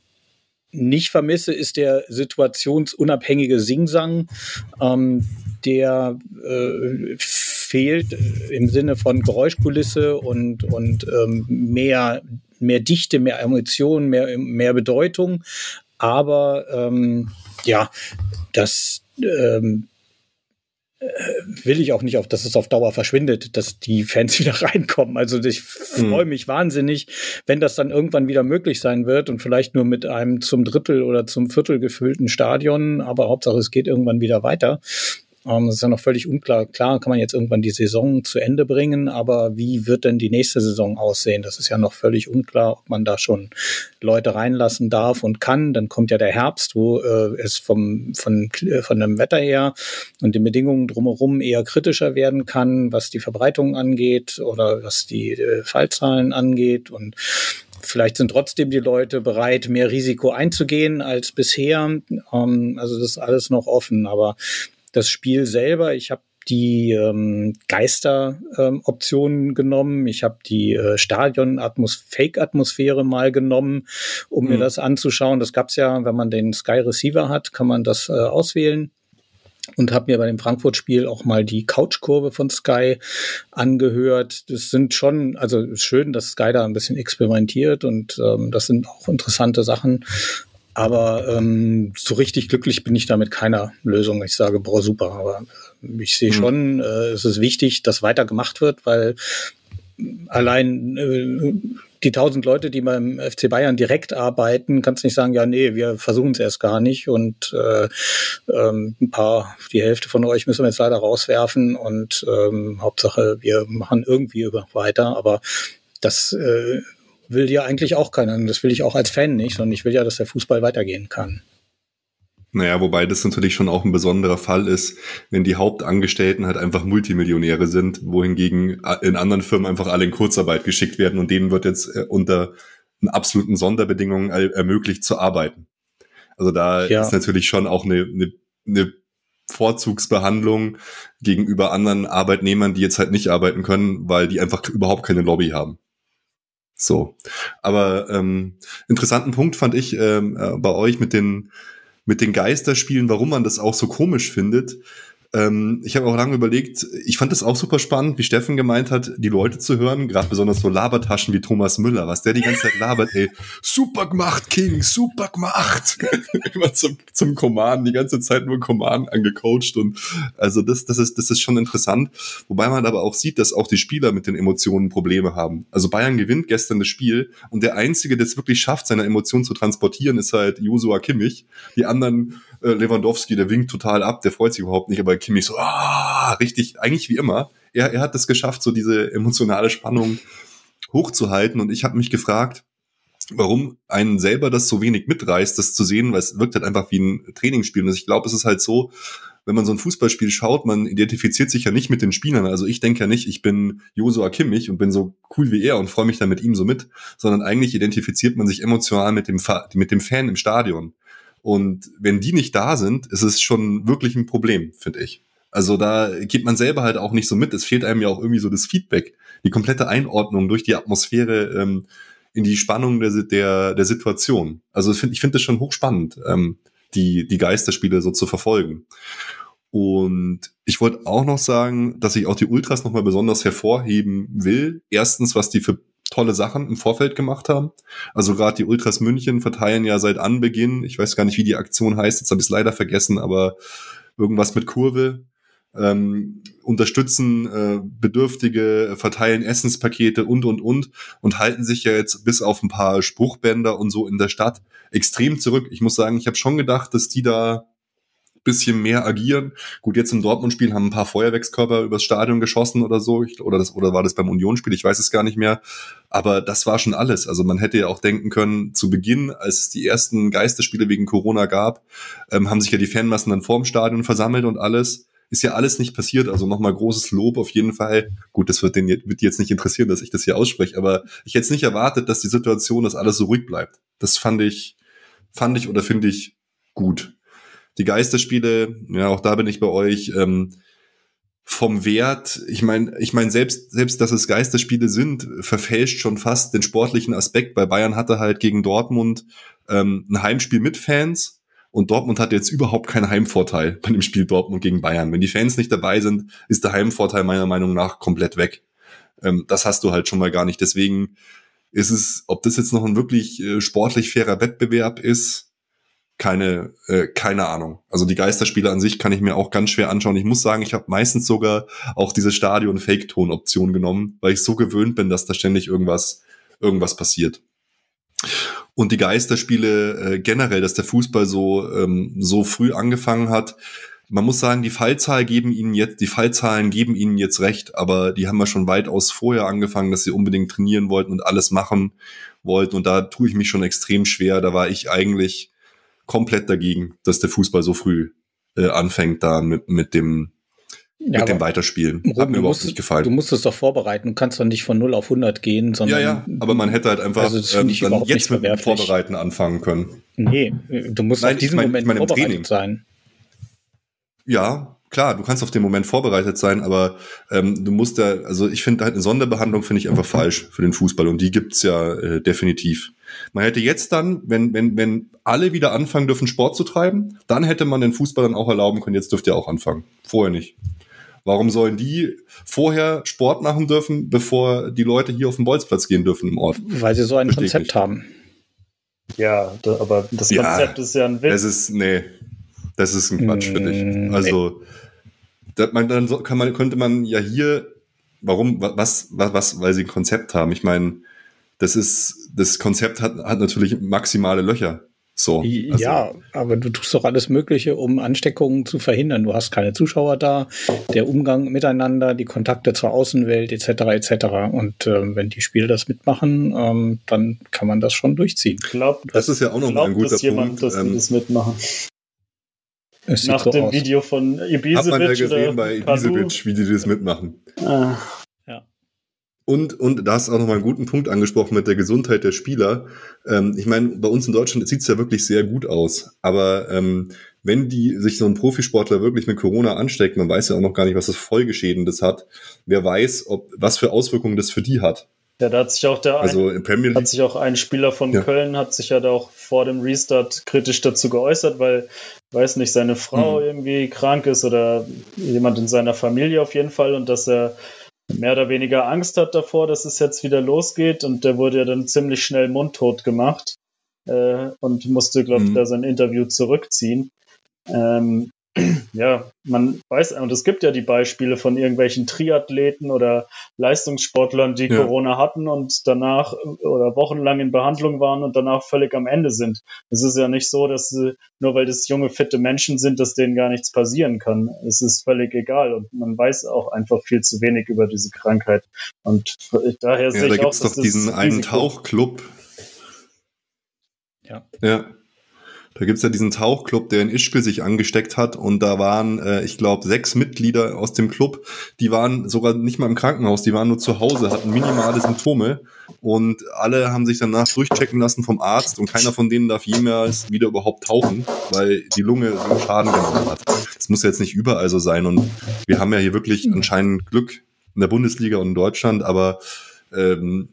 nicht vermisse, ist der situationsunabhängige Singsang, ähm, der äh, fehlt im Sinne von Geräuschkulisse und, und ähm, mehr, mehr Dichte, mehr Emotionen, mehr, mehr Bedeutung. Aber ähm, ja, das ähm, äh, will ich auch nicht, auf, dass es auf Dauer verschwindet, dass die Fans wieder reinkommen. Also ich freue mhm. mich wahnsinnig, wenn das dann irgendwann wieder möglich sein wird und vielleicht nur mit einem zum Drittel oder zum Viertel gefüllten Stadion, aber Hauptsache es geht irgendwann wieder weiter. Ähm, es ist ja noch völlig unklar. Klar kann man jetzt irgendwann die Saison zu Ende bringen, aber wie wird denn die nächste Saison aussehen? Das ist ja noch völlig unklar, ob man da schon Leute reinlassen darf und kann. Dann kommt ja der Herbst, wo äh, es vom, von, äh, von dem Wetter her und den Bedingungen drumherum eher kritischer werden kann, was die Verbreitung angeht oder was die äh, Fallzahlen angeht und Vielleicht sind trotzdem die Leute bereit, mehr Risiko einzugehen als bisher. Ähm, also das ist alles noch offen. Aber das Spiel selber, ich habe die ähm, Geister-Optionen ähm, genommen. Ich habe die äh, Stadion-Fake-Atmosphäre mal genommen, um mhm. mir das anzuschauen. Das gab's ja, wenn man den Sky Receiver hat, kann man das äh, auswählen und habe mir bei dem Frankfurt-Spiel auch mal die Couchkurve von Sky angehört. Das sind schon, also schön, dass Sky da ein bisschen experimentiert und ähm, das sind auch interessante Sachen. Aber ähm, so richtig glücklich bin ich da mit keiner Lösung. Ich sage, boah, super. Aber ich sehe mhm. schon, äh, es ist wichtig, dass weiter gemacht wird, weil allein äh, die tausend Leute, die beim FC Bayern direkt arbeiten, kannst nicht sagen, ja, nee, wir versuchen es erst gar nicht und äh, ähm, ein paar, die Hälfte von euch müssen wir jetzt leider rauswerfen und ähm, Hauptsache, wir machen irgendwie weiter, aber das äh, will ja eigentlich auch keiner. Und das will ich auch als Fan nicht, sondern ich will ja, dass der Fußball weitergehen kann. Naja, wobei das natürlich schon auch ein besonderer Fall ist, wenn die Hauptangestellten halt einfach Multimillionäre sind, wohingegen in anderen Firmen einfach alle in Kurzarbeit geschickt werden und denen wird jetzt äh, unter absoluten Sonderbedingungen ermöglicht zu arbeiten. Also da ja. ist natürlich schon auch eine, eine, eine Vorzugsbehandlung gegenüber anderen Arbeitnehmern, die jetzt halt nicht arbeiten können, weil die einfach überhaupt keine Lobby haben. So. Aber ähm, interessanten Punkt fand ich ähm, äh, bei euch mit den, mit den Geisterspielen, warum man das auch so komisch findet. Ähm, ich habe auch lange überlegt, ich fand es auch super spannend, wie Steffen gemeint hat, die Leute zu hören, gerade besonders so Labertaschen wie Thomas Müller, was der die ganze Zeit labert, ey, super gemacht, King, super gemacht. Immer zum, zum Command, die ganze Zeit nur Command angecoacht und also das, das ist, das ist schon interessant. Wobei man aber auch sieht, dass auch die Spieler mit den Emotionen Probleme haben. Also Bayern gewinnt gestern das Spiel und der Einzige, der es wirklich schafft, seine Emotionen zu transportieren, ist halt Josua Kimmich. Die anderen äh, Lewandowski, der winkt total ab, der freut sich überhaupt nicht, aber Kimmich so, ah, richtig, eigentlich wie immer. Er, er hat es geschafft, so diese emotionale Spannung hochzuhalten und ich habe mich gefragt, warum einen selber das so wenig mitreißt, das zu sehen, weil es wirkt halt einfach wie ein Trainingsspiel. Und ich glaube, es ist halt so, wenn man so ein Fußballspiel schaut, man identifiziert sich ja nicht mit den Spielern. Also ich denke ja nicht, ich bin Josua Kimmich und bin so cool wie er und freue mich dann mit ihm so mit, sondern eigentlich identifiziert man sich emotional mit dem, mit dem Fan im Stadion. Und wenn die nicht da sind, ist es schon wirklich ein Problem, finde ich. Also da geht man selber halt auch nicht so mit. Es fehlt einem ja auch irgendwie so das Feedback, die komplette Einordnung durch die Atmosphäre ähm, in die Spannung der, der, der Situation. Also ich finde ich finde das schon hochspannend, ähm, die, die Geisterspiele so zu verfolgen. Und ich wollte auch noch sagen, dass ich auch die Ultras nochmal besonders hervorheben will. Erstens, was die für tolle Sachen im Vorfeld gemacht haben. Also gerade die Ultras München verteilen ja seit Anbeginn, ich weiß gar nicht, wie die Aktion heißt, jetzt habe ich es leider vergessen, aber irgendwas mit Kurve, ähm, unterstützen äh, Bedürftige, verteilen Essenspakete und, und, und und halten sich ja jetzt bis auf ein paar Spruchbänder und so in der Stadt extrem zurück. Ich muss sagen, ich habe schon gedacht, dass die da bisschen mehr agieren. Gut, jetzt im Dortmund-Spiel haben ein paar Feuerwerkskörper übers Stadion geschossen oder so. Ich, oder, das, oder war das beim Union-Spiel? Ich weiß es gar nicht mehr. Aber das war schon alles. Also man hätte ja auch denken können, zu Beginn, als es die ersten Geisterspiele wegen Corona gab, ähm, haben sich ja die Fanmassen dann vorm Stadion versammelt und alles. Ist ja alles nicht passiert. Also nochmal großes Lob auf jeden Fall. Gut, das wird den wird jetzt nicht interessieren, dass ich das hier ausspreche, aber ich hätte es nicht erwartet, dass die Situation, dass alles so ruhig bleibt. Das fand ich, fand ich oder finde ich gut. Die Geisterspiele, ja, auch da bin ich bei euch. Ähm, vom Wert, ich meine, ich meine selbst selbst dass es Geisterspiele sind, verfälscht schon fast den sportlichen Aspekt. Bei Bayern hatte halt gegen Dortmund ähm, ein Heimspiel mit Fans und Dortmund hat jetzt überhaupt keinen Heimvorteil bei dem Spiel Dortmund gegen Bayern. Wenn die Fans nicht dabei sind, ist der Heimvorteil meiner Meinung nach komplett weg. Ähm, das hast du halt schon mal gar nicht. Deswegen ist es, ob das jetzt noch ein wirklich äh, sportlich fairer Wettbewerb ist, keine, äh, keine Ahnung. Also die Geisterspiele an sich kann ich mir auch ganz schwer anschauen. Ich muss sagen, ich habe meistens sogar auch diese Stadion-Fake-Ton-Option genommen, weil ich so gewöhnt bin, dass da ständig irgendwas, irgendwas passiert. Und die Geisterspiele äh, generell, dass der Fußball so, ähm, so früh angefangen hat, man muss sagen, die Fallzahl geben ihnen jetzt, die Fallzahlen geben ihnen jetzt recht, aber die haben ja schon weitaus vorher angefangen, dass sie unbedingt trainieren wollten und alles machen wollten. Und da tue ich mich schon extrem schwer. Da war ich eigentlich komplett dagegen, dass der Fußball so früh äh, anfängt da mit, mit dem ja, mit dem Weiterspielen. Ruben, Hat mir überhaupt musst, nicht gefallen. Du musst es doch vorbereiten. Du kannst doch nicht von 0 auf 100 gehen, sondern. Ja, ja, aber man hätte halt einfach also ähm, jetzt mit dem Vorbereiten anfangen können. Nee, du musst Nein, auf diesen ich mein, Moment ich mein vorbereitet Training. sein. Ja, klar, du kannst auf den Moment vorbereitet sein, aber ähm, du musst ja, also ich finde halt eine Sonderbehandlung finde ich einfach falsch für den Fußball und die gibt's ja äh, definitiv. Man hätte jetzt dann, wenn, wenn, wenn alle wieder anfangen dürfen, Sport zu treiben, dann hätte man den Fußballern auch erlauben können, jetzt dürft ihr auch anfangen. Vorher nicht. Warum sollen die vorher Sport machen dürfen, bevor die Leute hier auf den Bolzplatz gehen dürfen im Ort? Weil sie so ein Verstehe Konzept haben. Ja, da, aber das Konzept ja, ist ja ein Witz. Das ist, nee, das ist ein Quatsch, finde ich. Mm, also, nee. man, dann so, kann man, könnte man ja hier, warum, was, was, was, weil sie ein Konzept haben. Ich meine, das ist, das Konzept hat, hat natürlich maximale Löcher. So, also. Ja, aber du tust doch alles Mögliche, um Ansteckungen zu verhindern. Du hast keine Zuschauer da, der Umgang miteinander, die Kontakte zur Außenwelt etc. etc. Und äh, wenn die Spieler das mitmachen, ähm, dann kann man das schon durchziehen. Glaub, das ist ja auch noch mal ein guter das jemand, Punkt. Dass ähm, die das mitmachen. Nach so dem aus. Video von Ibisevic. Hat man ja gesehen bei Ibisevic, wie die das mitmachen. Ah. Und, und da hast du auch nochmal einen guten Punkt angesprochen mit der Gesundheit der Spieler. Ähm, ich meine, bei uns in Deutschland sieht es ja wirklich sehr gut aus. Aber ähm, wenn die sich so ein Profisportler wirklich mit Corona ansteckt, man weiß ja auch noch gar nicht, was das Folgeschäden das hat. Wer weiß, ob was für Auswirkungen das für die hat. Ja, da hat sich auch der Also in Premier hat League. sich auch ein Spieler von Ja. Köln hat sich ja da auch vor dem Restart kritisch dazu geäußert, weil, weiß nicht, seine Frau Mhm. irgendwie krank ist oder jemand in seiner Familie auf jeden Fall und dass er mehr oder weniger Angst hat davor, dass es jetzt wieder losgeht und der wurde ja dann ziemlich schnell mundtot gemacht äh, und musste, glaube ich, Mhm. da sein Interview zurückziehen. Ähm, ja, man weiß, und es gibt ja die Beispiele von irgendwelchen Triathleten oder Leistungssportlern, die Ja. Corona hatten und danach oder wochenlang in Behandlung waren und danach völlig am Ende sind. Es ist ja nicht so, dass nur weil das junge, fitte Menschen sind, dass denen gar nichts passieren kann. Es ist völlig egal und man weiß auch einfach viel zu wenig über diese Krankheit. Und daher Ja, sehe da ich auch, dass doch diesen das einen Tauchclub. Ja. Ja. Da gibt's ja diesen Tauchclub, der in Ischgl sich angesteckt hat. Und da waren, äh, ich glaube, sechs Mitglieder aus dem Club, die waren sogar nicht mal im Krankenhaus, die waren nur zu Hause, hatten minimale Symptome. Und alle haben sich danach durchchecken lassen vom Arzt. Und keiner von denen darf jemals wieder überhaupt tauchen, weil die Lunge Schaden genommen hat. Das muss jetzt nicht überall so sein. Und wir haben ja hier wirklich anscheinend Glück in der Bundesliga und in Deutschland, aber ähm,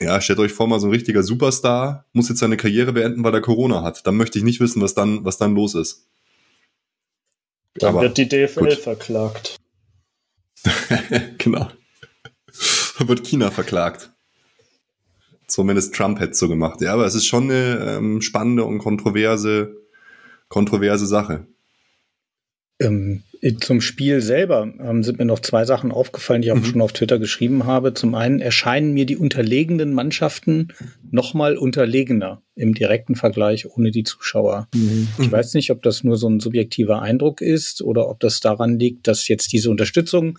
ja, stellt euch vor, mal so ein richtiger Superstar muss jetzt seine Karriere beenden, weil er Corona hat. Dann möchte ich nicht wissen, was dann, was dann los ist. Dann Aber wird die DFL gut. verklagt. genau. Da wird China verklagt. Zumindest Trump hätte es so gemacht. Ja, aber es ist schon eine ähm, spannende und kontroverse, kontroverse Sache. Ähm, zum Spiel selber ähm, sind mir noch zwei Sachen aufgefallen, die ich auch Mhm. schon auf Twitter geschrieben habe. Zum einen erscheinen mir die unterlegenen Mannschaften nochmal unterlegener im direkten Vergleich ohne die Zuschauer. Ich weiß nicht, ob das nur so ein subjektiver Eindruck ist oder ob das daran liegt, dass jetzt diese Unterstützung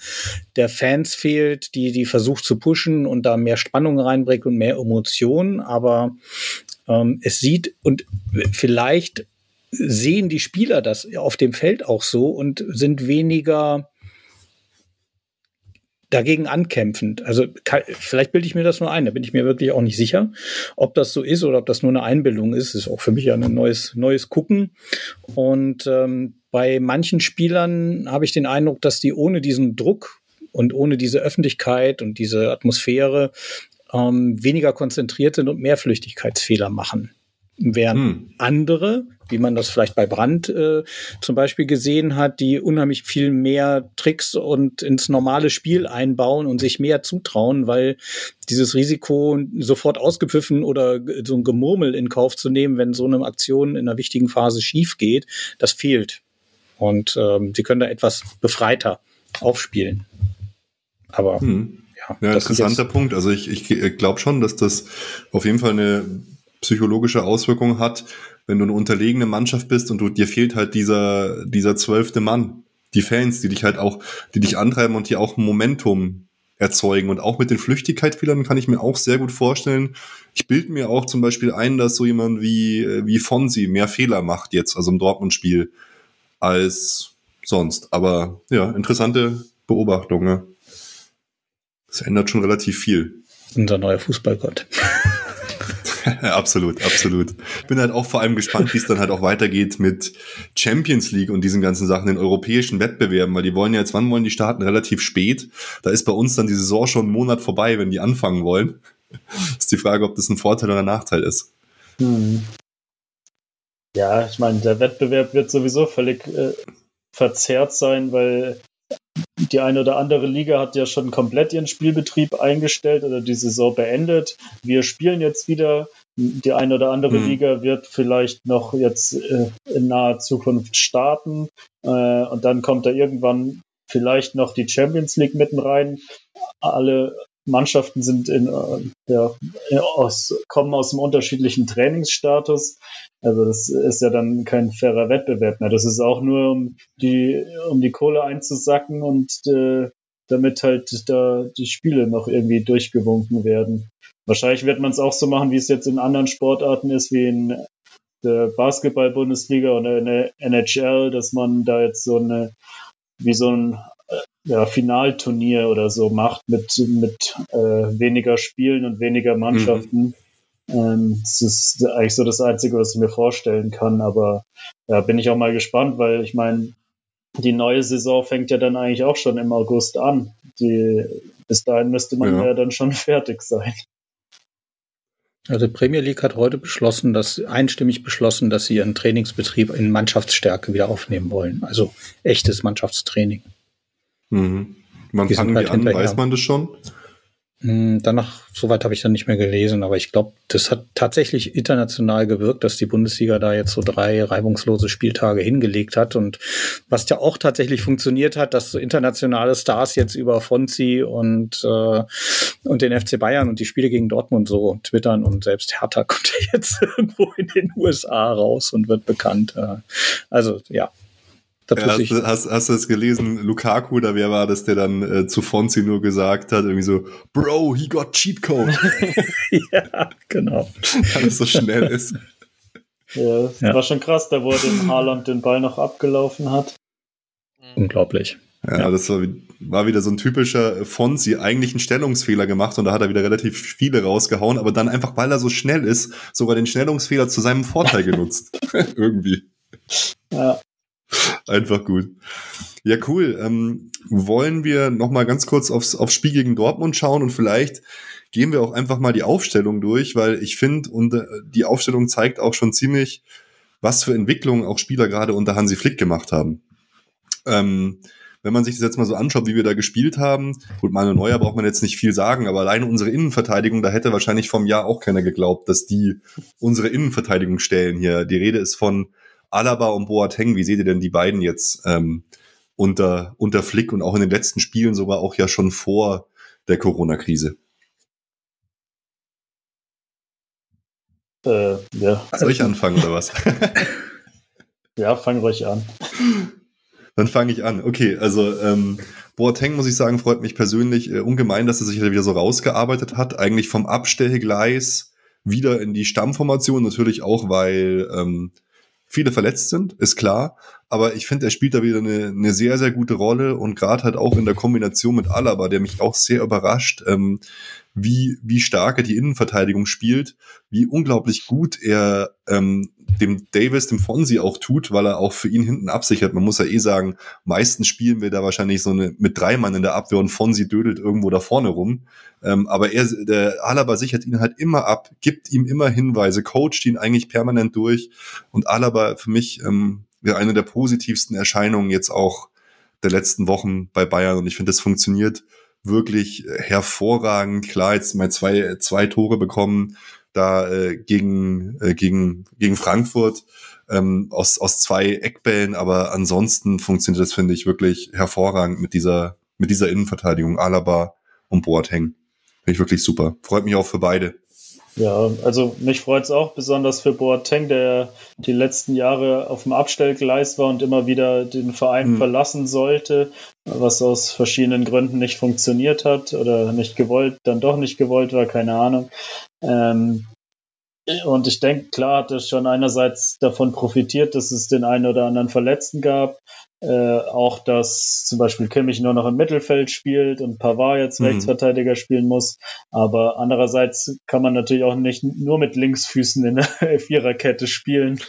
der Fans fehlt, die die versucht zu pushen und da mehr Spannung reinbringt und mehr Emotion. Aber ähm, es sieht und vielleicht sehen die Spieler das auf dem Feld auch so und sind weniger dagegen ankämpfend. Also kann, vielleicht bilde ich mir das nur ein, da bin ich mir wirklich auch nicht sicher, ob das so ist oder ob das nur eine Einbildung ist. Ist auch für mich ja ein neues, neues Gucken. Und ähm, bei manchen Spielern habe ich den Eindruck, dass die ohne diesen Druck und ohne diese Öffentlichkeit und diese Atmosphäre ähm, weniger konzentriert sind und mehr Flüchtigkeitsfehler machen. Während Hm. andere, wie man das vielleicht bei Brand äh, zum Beispiel gesehen hat, die unheimlich viel mehr Tricks und ins normale Spiel einbauen und sich mehr zutrauen, weil dieses Risiko sofort ausgepfiffen oder so ein Gemurmel in Kauf zu nehmen, wenn so eine Aktion in einer wichtigen Phase schief geht, das fehlt. Und ähm, sie können da etwas befreiter aufspielen. Aber Hm. ja, Ja, interessanter Punkt. Also ich, ich glaube schon, dass das auf jeden Fall eine psychologische Auswirkung hat, wenn du eine unterlegene Mannschaft bist und du, dir fehlt halt dieser, dieser zwölfte Mann. Die Fans, die dich halt auch, die dich antreiben und die auch Momentum erzeugen. Und auch mit den Flüchtigkeitsfehlern kann ich mir auch sehr gut vorstellen. Ich bilde mir auch zum Beispiel ein, dass so jemand wie, äh, wie Fonsi mehr Fehler macht jetzt, also im Dortmund-Spiel, als sonst. Aber ja, interessante Beobachtung. Ne? Das ändert schon relativ viel. unser neuer Fußballgott. absolut, absolut. Bin halt auch vor allem gespannt, wie es dann halt auch weitergeht mit Champions League und diesen ganzen Sachen, den europäischen Wettbewerben, weil die wollen ja jetzt, wann wollen die starten? Relativ spät. Da ist bei uns dann die Saison schon einen Monat vorbei, wenn die anfangen wollen. Ist die Frage, ob das ein Vorteil oder ein Nachteil ist. Hm. Ja, ich meine, der Wettbewerb wird sowieso völlig äh, verzerrt sein, weil die eine oder andere Liga hat ja schon komplett ihren Spielbetrieb eingestellt oder die Saison beendet. Wir spielen jetzt wieder. Die eine oder andere Hm. Liga wird vielleicht noch jetzt äh, in naher Zukunft starten äh, und dann kommt da irgendwann vielleicht noch die Champions League mitten rein. Alle Mannschaften sind in, äh, ja, aus, kommen aus einem unterschiedlichen Trainingsstatus. Also das ist ja dann kein fairer Wettbewerb mehr. Das ist auch nur, um die, um die Kohle einzusacken und äh, damit halt da die Spiele noch irgendwie durchgewunken werden. Wahrscheinlich wird man es auch so machen, wie es jetzt in anderen Sportarten ist, wie in der Basketball-Bundesliga oder in der NHL, dass man da jetzt so eine, wie so ein ja, Finalturnier oder so macht mit, mit äh, weniger Spielen und weniger Mannschaften. Ähm, das ist eigentlich so das Einzige, was ich mir vorstellen kann. Aber ja, bin ich auch mal gespannt, weil ich meine, die neue Saison fängt ja dann eigentlich auch schon im August an. Die bis dahin müsste man Ja. ja, dann schon fertig sein. Also Premier League hat heute beschlossen, dass einstimmig beschlossen, dass sie ihren Trainingsbetrieb in Mannschaftsstärke wieder aufnehmen wollen. Also echtes Mannschaftstraining. Mhm. Wann fangen die an? hinterher. Weiß man das schon? Hm, Danach, soweit habe ich dann nicht mehr gelesen, aber ich glaube, das hat tatsächlich international gewirkt, dass die Bundesliga da jetzt so drei reibungslose Spieltage hingelegt hat. Und was ja auch tatsächlich funktioniert hat, dass so internationale Stars jetzt über Fonzi und, äh, und den FC Bayern und die Spiele gegen Dortmund so twittern und selbst Hertha kommt ja jetzt irgendwo in den USA raus und wird bekannt. Äh, Also ja. Ja, hast, hast, hast du das gelesen? Lukaku, da wer war das, der dann äh, zu Fonzi nur gesagt hat, irgendwie so, Bro, he got cheat code, ja, genau. weil es so schnell ist. Ja, das Ja. war schon krass, da wo er dem Haaland den Ball noch abgelaufen hat. Unglaublich. Ja, Ja. das war, war wieder so ein typischer Fonzi, eigentlich einen Stellungsfehler gemacht und da hat er wieder relativ viele rausgehauen, aber dann einfach, weil er so schnell ist, sogar den Stellungsfehler zu seinem Vorteil genutzt. Irgendwie. Ja, Einfach gut. Ja, cool. Ähm, wollen wir noch mal ganz kurz aufs, aufs Spiel gegen Dortmund schauen und vielleicht gehen wir auch einfach mal die Aufstellung durch, weil ich finde, und äh, die Aufstellung zeigt auch schon ziemlich, was für Entwicklungen auch Spieler gerade unter Hansi Flick gemacht haben. Ähm, wenn man sich das jetzt mal so anschaut, wie wir da gespielt haben, gut, Manuel Neuer braucht man jetzt nicht viel sagen, aber alleine unsere Innenverteidigung, da hätte wahrscheinlich vom Jahr auch keiner geglaubt, dass die unsere Innenverteidigung stellen hier. Die Rede ist von Alaba und Boateng, wie seht ihr denn die beiden jetzt ähm, unter, unter Flick und auch in den letzten Spielen sogar auch ja schon vor der Corona-Krise? äh, ja. Soll ich anfangen oder was? ja, fang ruhig an. Dann fange ich an. Okay, also ähm, Boateng, muss ich sagen, freut mich persönlich äh, ungemein, dass er sich wieder so rausgearbeitet hat. Eigentlich vom Abstellgleis wieder in die Stammformation. Natürlich auch, weil ähm, viele verletzt sind, ist klar. Aber ich finde, er spielt da wieder eine, eine sehr, sehr gute Rolle und gerade halt auch in der Kombination mit Alaba, der mich auch sehr überrascht, ähm, wie, wie stark er die Innenverteidigung spielt, wie unglaublich gut er ähm, dem Davis, dem Fonsi auch tut, weil er auch für ihn hinten absichert. Man muss ja eh sagen, meistens spielen wir da wahrscheinlich so eine mit drei Mann in der Abwehr und Fonsi dödelt irgendwo da vorne rum. Ähm, aber er, der Alaba sichert ihn halt immer ab, gibt ihm immer Hinweise, coacht ihn eigentlich permanent durch. Und Alaba für mich ähm, eine der positivsten Erscheinungen jetzt auch der letzten Wochen bei Bayern. Und ich finde, das funktioniert wirklich hervorragend. Klar, jetzt mal zwei, zwei Tore bekommen, da äh, gegen, äh, gegen, gegen Frankfurt ähm, aus, aus zwei Eckbällen, aber ansonsten funktioniert das, finde ich, wirklich hervorragend mit dieser, mit dieser Innenverteidigung, Alaba und Boateng. Finde ich wirklich super. Freut mich auch für beide. Ja, also mich freut es auch besonders für Boateng, der die letzten Jahre auf dem Abstellgleis war und immer wieder den Verein Mhm. verlassen sollte, was aus verschiedenen Gründen nicht funktioniert hat oder nicht gewollt, dann doch nicht gewollt war, keine Ahnung. Ähm, und ich denke, klar hat er schon einerseits davon profitiert, dass es den einen oder anderen Verletzten gab. Äh, auch, dass zum Beispiel Kimmich nur noch im Mittelfeld spielt und Pavard jetzt Mhm. Rechtsverteidiger spielen muss. Aber andererseits kann man natürlich auch nicht nur mit Linksfüßen in der Viererkette spielen.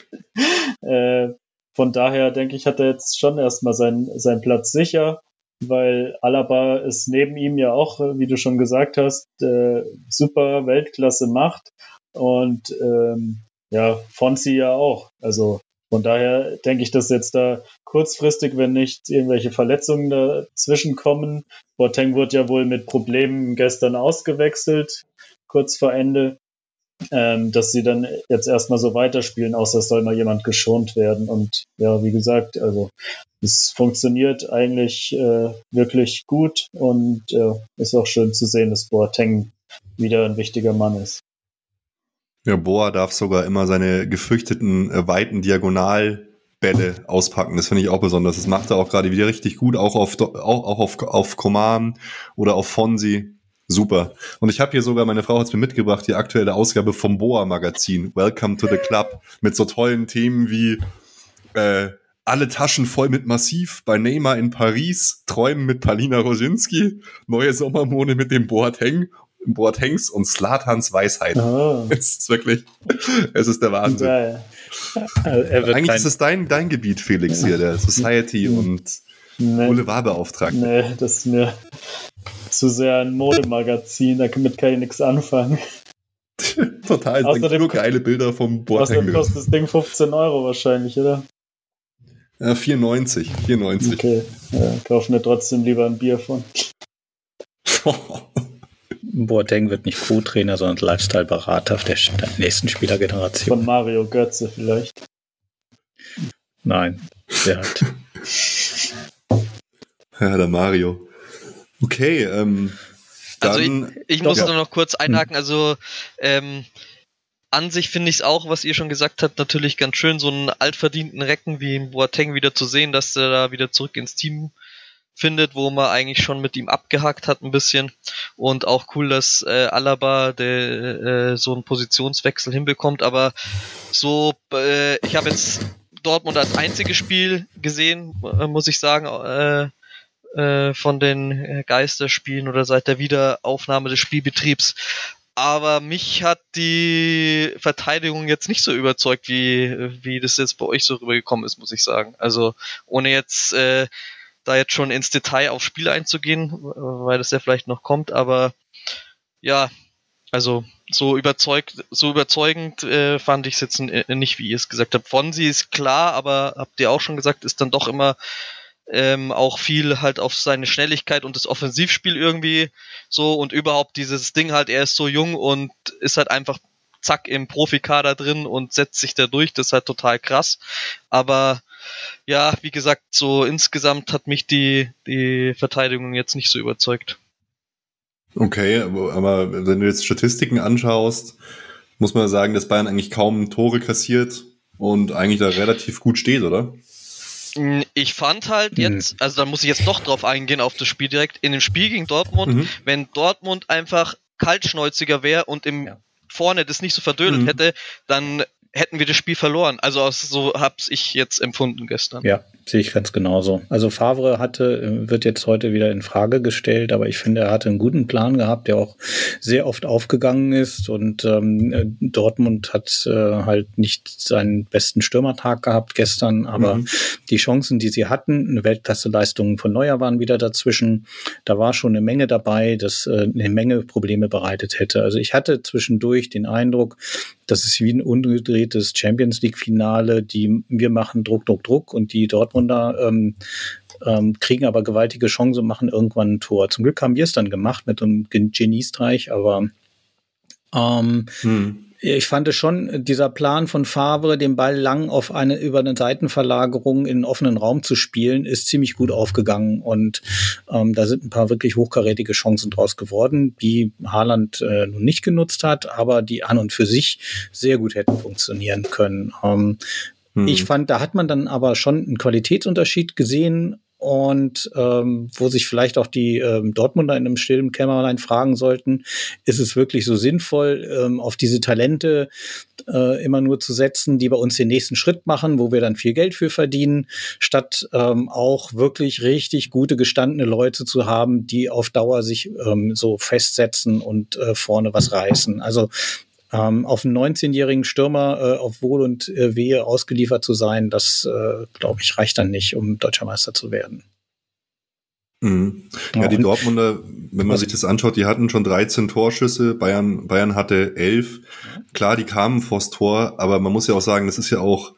äh, von daher denke ich, hat er jetzt schon erstmal seinen, seinen Platz sicher, weil Alaba ist neben ihm ja auch, wie du schon gesagt hast, äh, super Weltklasse macht. Und ähm, ja, Fonzi ja auch. Also von daher denke ich, dass jetzt da kurzfristig, wenn nicht irgendwelche Verletzungen dazwischen kommen, Boateng wurde ja wohl mit Problemen gestern ausgewechselt, kurz vor Ende, ähm, dass sie dann jetzt erstmal so weiterspielen, außer es soll mal jemand geschont werden. Und ja, wie gesagt, also es funktioniert eigentlich äh, wirklich gut und äh, ist auch schön zu sehen, dass Boateng wieder ein wichtiger Mann ist. Ja, Boa darf sogar immer seine gefürchteten äh, weiten Diagonalbälle auspacken. Das finde ich auch besonders. Das macht er auch gerade wieder richtig gut, auch auf auch, auch auf, auf Coman oder auf Fonsi. Super. Und ich habe hier sogar, meine Frau hat es mir mitgebracht, die aktuelle Ausgabe vom Boa-Magazin. Welcome to the Club. Mit so tollen Themen wie äh, alle Taschen voll mit Massiv bei Neymar in Paris, Träumen mit Palina Roginski, neue Sommermone mit dem Boateng, Boatengs und Slatans Weisheit. Ah, Es ist wirklich, es ist der Wahnsinn. geil. Also Eigentlich ist es dein, dein Gebiet, Felix, hier, der Society- und Nee, Boulevardbeauftragte. nee, das ist mir zu sehr ein Modemagazin, damit kann ich nichts anfangen. Total, es sind Außerdem- nur geile Bilder vom Boateng. Außerdem kostet das Ding 15 Euro wahrscheinlich, oder? Ja, 94, 94. Okay, ja, kauf mir trotzdem lieber ein Bier von. Boateng wird nicht Co-Trainer, sondern Lifestyle-Berater der nächsten Spielergeneration. Von Mario Götze vielleicht. Nein, der hat ja, der Mario. Okay, ähm, Also dann, Ich muss Ja. nur noch kurz einhaken, also ähm, an sich finde ich es auch, was ihr schon gesagt habt, natürlich ganz schön, so einen altverdienten Recken wie im Boateng wieder zu sehen, dass der da wieder zurück ins Team findet, wo man eigentlich schon mit ihm abgehakt hat ein bisschen. Und auch cool, dass äh, Alaba der, äh, so einen Positionswechsel hinbekommt. Aber so, äh, ich habe jetzt Dortmund als einziges Spiel gesehen, äh, muss ich sagen, äh, äh, von den Geisterspielen oder seit der Wiederaufnahme des Spielbetriebs. Aber mich hat die Verteidigung jetzt nicht so überzeugt, wie, wie das jetzt bei euch so rübergekommen ist, muss ich sagen. Also ohne jetzt äh, da jetzt schon ins Detail aufs Spiel einzugehen, weil das ja vielleicht noch kommt, aber ja, also so überzeugt, so überzeugend äh, fand ich es jetzt äh, nicht, wie ihr es gesagt habt. Fonsi ist klar, aber habt ihr auch schon gesagt, ist dann doch immer ähm, auch viel halt auf seine Schnelligkeit und das Offensivspiel irgendwie so und überhaupt dieses Ding halt, er ist so jung und ist halt einfach zack im Profikader drin und setzt sich da durch, das ist halt total krass. Aber ja, wie gesagt, so insgesamt hat mich die, die Verteidigung jetzt nicht so überzeugt. okay, aber wenn du jetzt Statistiken anschaust, muss man sagen, dass Bayern eigentlich kaum Tore kassiert und eigentlich da relativ gut steht, oder? Mm, Ich fand halt Hm. jetzt, also da muss ich jetzt doch drauf eingehen auf das Spiel direkt, in dem Spiel gegen Dortmund, Mhm. wenn Dortmund einfach kaltschnäuziger wäre und im Ja. vorne das nicht so verdödelt Mhm. hätte, dann hätten wir das Spiel verloren. Also so hab's ich jetzt empfunden gestern. Ja, sehe ich ganz genauso. Also Favre hatte, äh, wird jetzt heute wieder in Frage gestellt, aber ich finde, er hatte einen guten Plan gehabt, der auch sehr oft aufgegangen ist und ähm, äh, Dortmund hat äh, halt nicht seinen besten Stürmertag gehabt gestern, aber Mhm. die Chancen, die sie hatten, eine Weltklasse-Leistung von Neuer waren wieder dazwischen. Da war schon eine Menge dabei, das äh, eine Menge Probleme bereitet hätte. Also ich hatte zwischendurch den Eindruck, das ist wie ein umgedrehtes Champions League-Finale. Die wir machen Druck, Druck, Druck und die Dortmunder ähm, ähm, kriegen aber gewaltige Chancen und machen irgendwann ein Tor. Zum Glück haben wir es dann gemacht mit einem Geniestreich, aber ähm, Hm. ich fand es schon, dieser Plan von Favre, den Ball lang auf eine, über eine Seitenverlagerung in einen offenen Raum zu spielen, ist ziemlich gut aufgegangen. Und ähm, da sind ein paar wirklich hochkarätige Chancen draus geworden, die Haaland äh, nun nicht genutzt hat, aber die an und für sich sehr gut hätten funktionieren können. Ähm, Hm. ich fand, da hat man dann aber schon einen Qualitätsunterschied gesehen und ähm, wo sich vielleicht auch die ähm, Dortmunder in einem stillen Kämmerlein fragen sollten, ist es wirklich so sinnvoll, ähm, auf diese Talente äh, immer nur zu setzen, die bei uns den nächsten Schritt machen, wo wir dann viel Geld für verdienen, statt ähm, auch wirklich richtig gute gestandene Leute zu haben, die auf Dauer sich ähm, so festsetzen und äh, vorne was reißen. Also ähm, auf einen 19-jährigen Stürmer äh, auf Wohl und äh, Wehe ausgeliefert zu sein, das, äh, glaube ich, reicht dann nicht, um deutscher Meister zu werden. Mhm. Ja, die und- Dortmunder, wenn man sich das anschaut, die hatten schon 13 Torschüsse, Bayern, Bayern hatte 11. Klar, die kamen vors Tor, aber man muss ja auch sagen, das ist ja auch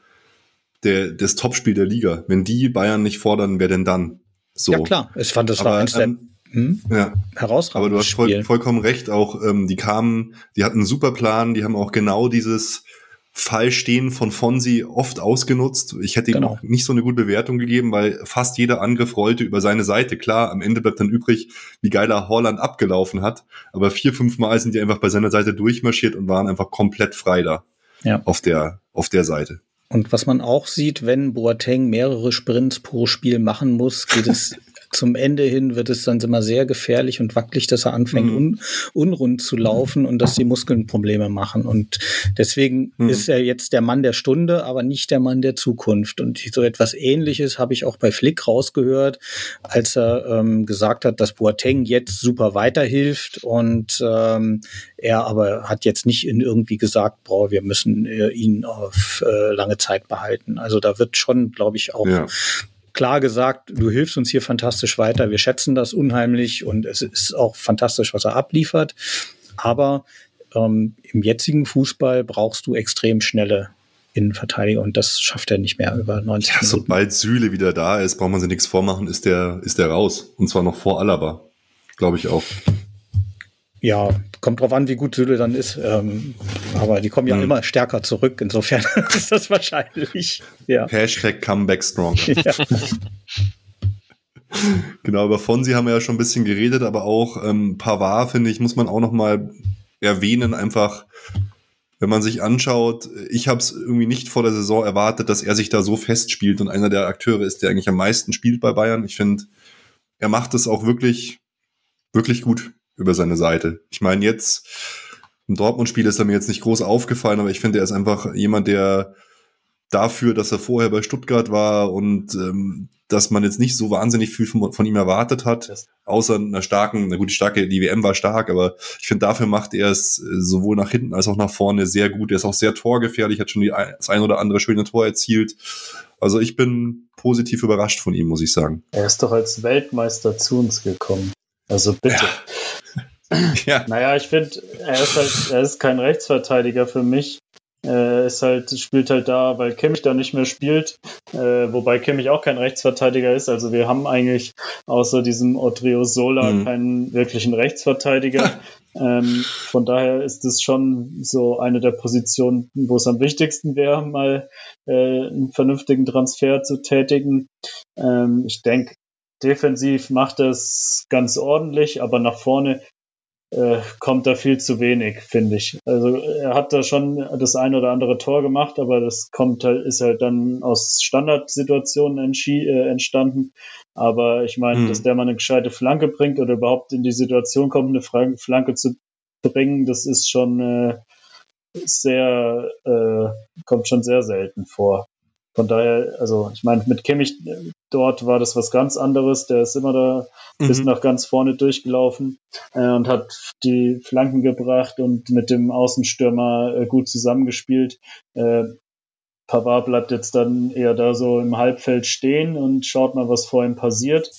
der, das Topspiel der Liga. Wenn die Bayern nicht fordern, wer denn dann? So. Ja, klar. Ich fand, das war Aber, eins der ähm, hm, ja, herausragenden aber du hast voll, vollkommen recht, auch ähm, die kamen, die hatten einen super Plan, die haben auch genau dieses Fallstehen von Fonsi oft ausgenutzt. Ich hätte ihm Genau. auch nicht so eine gute Bewertung gegeben, weil fast jeder Angriff rollte über seine Seite. Klar, am Ende bleibt dann übrig, wie geil er Holland abgelaufen hat, aber vier, fünf Mal sind die einfach bei seiner Seite durchmarschiert und waren einfach komplett frei da Ja. auf der auf der Seite. Und was man auch sieht, wenn Boateng mehrere Sprints pro Spiel machen muss, geht es zum Ende hin, wird es dann immer sehr gefährlich und wackelig, dass er anfängt, Mhm. un, unrund zu laufen und dass die Muskeln Probleme machen. Und deswegen Mhm. ist er jetzt der Mann der Stunde, aber nicht der Mann der Zukunft. Und so etwas Ähnliches habe ich auch bei Flick rausgehört, als er ähm, gesagt hat, dass Boateng jetzt super weiterhilft und ähm, er aber hat jetzt nicht in irgendwie gesagt, boah, wir müssen äh, ihn auf äh, lange Zeit behalten. Also da wird schon, glaube ich, auch Ja. Klar gesagt, du hilfst uns hier fantastisch weiter, wir schätzen das unheimlich und es ist auch fantastisch, was er abliefert. Aber ähm, im jetzigen Fußball brauchst du extrem schnelle Innenverteidiger und das schafft er nicht mehr über 90 Ja, Minuten. sobald Süle wieder da ist, braucht man sich nichts vormachen, ist der, ist der raus. Und zwar noch vor Alaba. Glaube ich auch. Ja, kommt drauf an, wie gut Süle dann ist. Ähm, aber die kommen ja Mhm. immer stärker zurück. Insofern ist das wahrscheinlich. Ja. Hashtag Comeback Stronger. ja. Genau, über Fonsi haben wir ja schon ein bisschen geredet, aber auch ähm, Pavard, finde ich, muss man auch noch mal erwähnen, einfach, wenn man sich anschaut, ich habe es irgendwie nicht vor der Saison erwartet, dass er sich da so festspielt und einer der Akteure ist, der eigentlich am meisten spielt bei Bayern. Ich finde, er macht es auch wirklich, wirklich gut über seine Seite. Ich meine, jetzt im Dortmund-Spiel ist er mir jetzt nicht groß aufgefallen, aber ich finde, er ist einfach jemand, der dafür, dass er vorher bei Stuttgart war und ähm, dass man jetzt nicht so wahnsinnig viel von, von ihm erwartet hat, außer einer starken, na gut, die starke, die WM war stark, aber ich finde, dafür macht er es äh, sowohl nach hinten als auch nach vorne sehr gut. Er ist auch sehr torgefährlich, hat schon die, das ein oder andere schöne Tor erzielt. Also ich bin positiv überrascht von ihm, muss ich sagen. Er ist doch als Weltmeister zu uns gekommen. Also bitte. Ja, Naja, ich finde, er ist halt, er ist kein Rechtsverteidiger für mich. Er ist halt, spielt halt da, weil Kimmich da nicht mehr spielt, äh, wobei Kimmich auch kein Rechtsverteidiger ist. Also wir haben eigentlich außer diesem Odriozola Mhm. keinen wirklichen Rechtsverteidiger. ähm, von daher ist es schon so eine der Positionen, wo es am wichtigsten wäre, mal äh, einen vernünftigen Transfer zu tätigen. Ähm, ich denke, defensiv macht er es ganz ordentlich, aber nach vorne äh, kommt da viel zu wenig, finde ich. Also er hat da schon das ein oder andere Tor gemacht, aber das kommt halt, ist halt dann aus Standardsituationen äh, entstanden. Aber ich meine, Mhm. dass der mal eine gescheite Flanke bringt oder überhaupt in die Situation kommt, eine Fra- Flanke zu bringen, das ist schon äh, sehr, äh, kommt schon sehr selten vor. Von daher, also ich meine, mit Kimmich äh, dort war das was ganz anderes. Der ist immer da bis Mhm. nach ganz vorne durchgelaufen äh, und hat die Flanken gebracht und mit dem Außenstürmer äh, gut zusammengespielt. Äh, Pavard bleibt jetzt dann eher da so im Halbfeld stehen und schaut mal, was vor ihm passiert.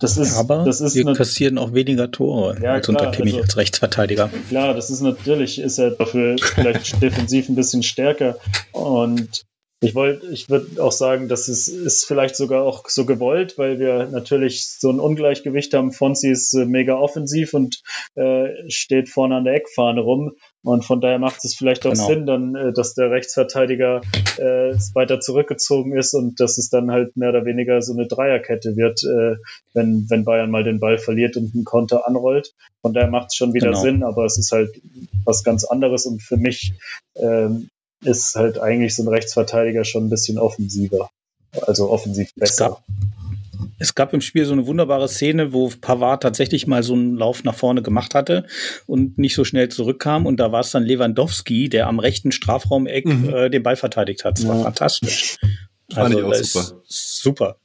Das ist, Aber das ist wir eine, kassieren auch weniger Tore Ja, als unter klar, Kimmich also- als Rechtsverteidiger. klar, das ist natürlich, ist er dafür vielleicht defensiv ein bisschen stärker. Und ich wollte, ich würde auch sagen, das ist, ist vielleicht sogar auch so gewollt, weil wir natürlich so ein Ungleichgewicht haben. Fonsi ist äh, mega offensiv und äh, steht vorne an der Eckfahne rum. Und von daher macht es vielleicht auch Genau. Sinn, dann, äh, dass der Rechtsverteidiger äh, weiter zurückgezogen ist und dass es dann halt mehr oder weniger so eine Dreierkette wird, äh, wenn, wenn Bayern mal den Ball verliert und einen Konter anrollt. Von daher macht es schon wieder Genau. Sinn, aber es ist halt was ganz anderes und für mich ähm, ist halt eigentlich so ein Rechtsverteidiger schon ein bisschen offensiver. Also offensiv Es besser. gab, es gab im Spiel so eine wunderbare Szene, wo Pavard tatsächlich mal so einen Lauf nach vorne gemacht hatte und nicht so schnell zurückkam. Und da war es dann Lewandowski, der am rechten Strafraumeck Mhm. äh, den Ball verteidigt hat. Das war Ja. fantastisch. Fand ich auch das ist super. super.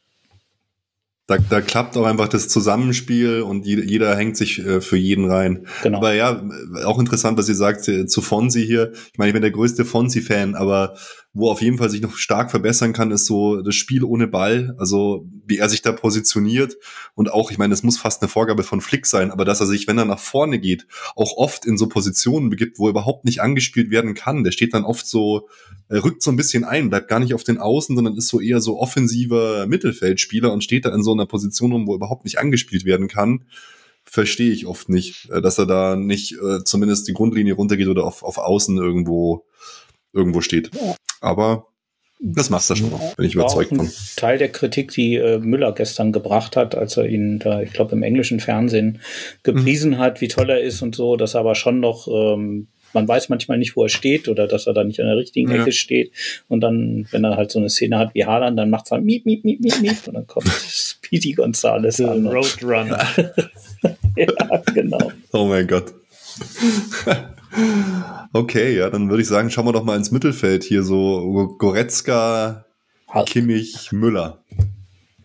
Da, da klappt auch einfach das Zusammenspiel und jeder, jeder hängt sich äh, für jeden rein. Genau. Aber ja, auch interessant, was ihr sagt äh, zu Fonsi hier. Ich meine, ich bin der größte Fonsi-Fan, aber wo auf jeden Fall sich noch stark verbessern kann, ist so das Spiel ohne Ball. Also wie er sich da positioniert und auch, ich meine, das muss fast eine Vorgabe von Flick sein, aber dass er sich, wenn er nach vorne geht, auch oft in so Positionen begibt, wo er überhaupt nicht angespielt werden kann. Der steht dann oft so, rückt so ein bisschen ein, bleibt gar nicht auf den Außen, sondern ist so eher so offensiver Mittelfeldspieler und steht da in so einer Position rum, wo er überhaupt nicht angespielt werden kann verstehe ich oft nicht, äh, dass er da nicht äh, zumindest die Grundlinie runtergeht oder auf, auf Außen irgendwo, irgendwo steht. Aber das macht er schon noch, bin ich überzeugt von. Teil der Kritik, die äh, Müller gestern gebracht hat, als er ihn da, ich glaube, im englischen Fernsehen gepriesen Mhm. hat, wie toll er ist und so, dass er aber schon noch, ähm, man weiß manchmal nicht, wo er steht oder dass er da nicht an der richtigen Ja. Ecke steht. Und dann, wenn er halt so eine Szene hat wie Haaland, dann macht er miep, miep, miep, miep, miep und dann kommt Speedy Gonzales an. Roadrunner. ja, genau. Oh mein Gott. okay, ja, dann würde ich sagen, schauen wir doch mal ins Mittelfeld hier so Goretzka, Hulk. Kimmich, Müller.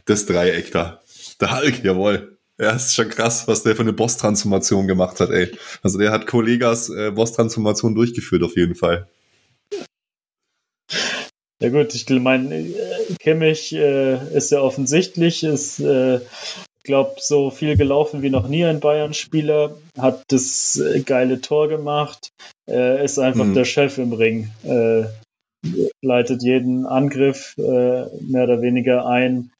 Das Dreieck da. Der Hulk, jawohl. Ja, ist schon krass, was der für eine Boss-Transformation gemacht hat, ey. Also der hat Kollegas äh, Boss-Transformation durchgeführt auf jeden Fall. Ja gut, ich meine, Kimmich äh, ist ja offensichtlich, ist, äh, glaube so viel gelaufen wie noch nie ein Bayern-Spieler, hat das äh, geile Tor gemacht, äh, ist einfach mhm. der Chef im Ring, äh, leitet jeden Angriff äh, mehr oder weniger ein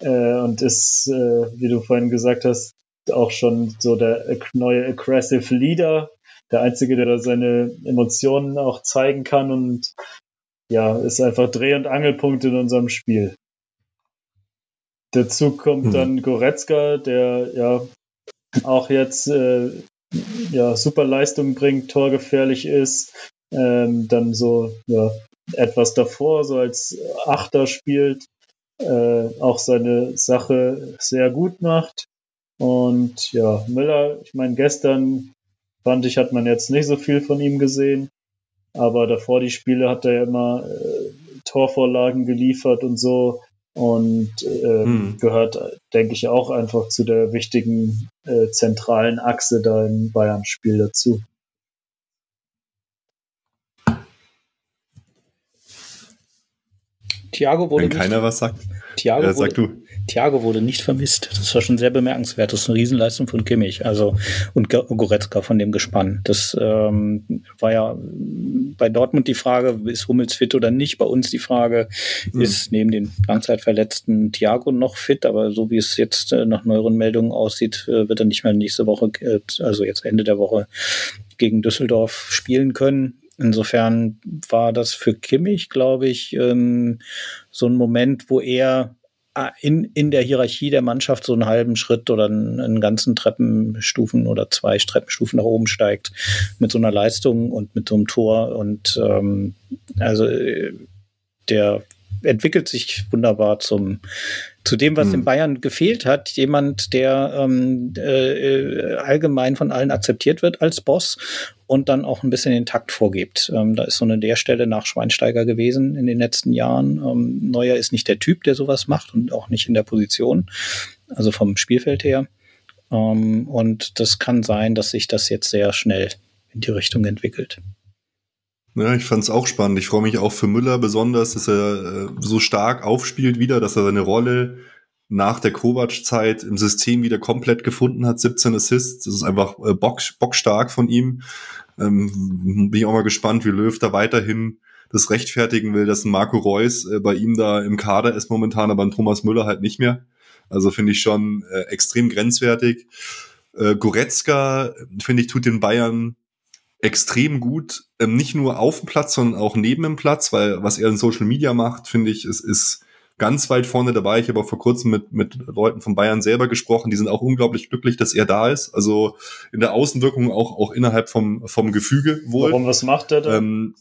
äh, und ist, äh, wie du vorhin gesagt hast, auch schon so der neue aggressive Leader, der einzige, der da seine Emotionen auch zeigen kann und ja, ist einfach Dreh- und Angelpunkt in unserem Spiel. Dazu kommt hm. dann Goretzka, der ja auch jetzt äh, ja, super Leistung bringt, torgefährlich ist, ähm, dann so ja, etwas davor, so als Achter spielt, äh, auch seine Sache sehr gut macht. Und ja, Müller, ich meine, gestern fand ich, hat man jetzt nicht so viel von ihm gesehen. Aber davor die Spiele hat er ja immer äh, Torvorlagen geliefert und so. Und äh, hm. gehört, denke ich, auch einfach zu der wichtigen äh, zentralen Achse da im Bayern-Spiel dazu. Thiago wurde Wenn keiner was sagt. Thiago ja, sag wurde, du. Thiago wurde nicht vermisst. Das war schon sehr bemerkenswert. Das ist eine Riesenleistung von Kimmich, also und Goretzka von dem Gespann. Das ähm, war ja bei Dortmund die Frage, ist Hummels fit oder nicht? Bei uns die Frage, mhm. ist neben den Langzeitverletzten Thiago noch fit? Aber so wie es jetzt äh, nach neueren Meldungen aussieht, äh, wird er nicht mehr nächste Woche, äh, also jetzt Ende der Woche gegen Düsseldorf spielen können. Insofern war das für Kimmich, glaube ich, ähm, so ein Moment, wo er äh, in, in der Hierarchie der Mannschaft so einen halben Schritt oder einen, einen ganzen Treppenstufen oder zwei Treppenstufen nach oben steigt mit so einer Leistung und mit so einem Tor. Und ähm, also äh, der entwickelt sich wunderbar zum zu dem, was hm. in Bayern gefehlt hat. Jemand, der ähm, äh, allgemein von allen akzeptiert wird als Boss und dann auch ein bisschen den Takt vorgibt. Ähm, da ist so eine der Stelle nach Schweinsteiger gewesen in den letzten Jahren. Ähm, Neuer ist nicht der Typ, der sowas macht und auch nicht in der Position, also vom Spielfeld her. Ähm, und das kann sein, dass sich das jetzt sehr schnell in die Richtung entwickelt. Ja, ich fand es auch spannend. Ich freue mich auch für Müller besonders, dass er äh, so stark aufspielt wieder, dass er seine Rolle nach der Kovac-Zeit im System wieder komplett gefunden hat. 17 Assists, das ist einfach äh, bock, bockstark von ihm. Ähm, bin ich auch mal gespannt, wie Löw da weiterhin das rechtfertigen will, dass Marco Reus äh, bei ihm da im Kader ist momentan, aber ein Thomas Müller halt nicht mehr. Also finde ich schon äh, extrem grenzwertig. Äh, Goretzka, finde ich, tut den Bayern extrem gut, ähm, nicht nur auf dem Platz, sondern auch neben dem Platz, weil was er in Social Media macht, finde ich, es ist ganz weit vorne dabei. Ich habe auch vor kurzem mit, mit Leuten von Bayern selber gesprochen, die sind auch unglaublich glücklich, dass er da ist. Also in der Außenwirkung auch, auch innerhalb vom, vom Gefüge wohl. Warum, was macht er da? Ähm,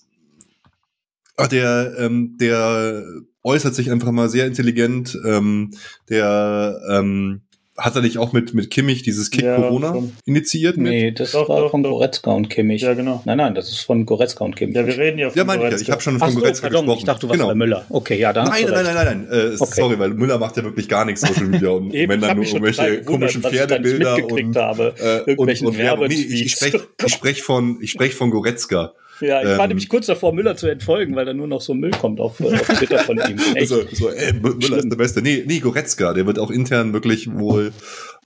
der, ähm, der äußert sich einfach mal sehr intelligent. Ähm, der ähm, hat er nicht auch mit, mit Kimmich dieses Kick ja, Corona schon. initiiert? Nee, das doch, war doch, von doch. Goretzka und Kimmich. Ja, genau. Nein, nein, das ist von Goretzka und Kimmich. Ja, wir reden ja von Ja, meine ich, ich habe schon von Ach Goretzka so, gesprochen. Ich dachte, du warst genau. bei Müller. Okay, ja, dann Nein, nein, nein, nein, nein, äh, okay. sorry, weil Müller macht ja wirklich gar nichts Social Media und Eben, wenn dann nur irgendwelche komischen Pferdebilder und, habe, äh, und, und Werbung. Nee, ich, ich spreche ich sprech von, ich sprech von Goretzka. Ja, ich ähm, war nämlich kurz davor, Müller zu entfolgen, weil da nur noch so Müll kommt auf, auf Twitter von ihm. Echt. So, so ey, Müller Schlimm. ist der Beste. Nee, nee, Goretzka, der wird auch intern wirklich wohl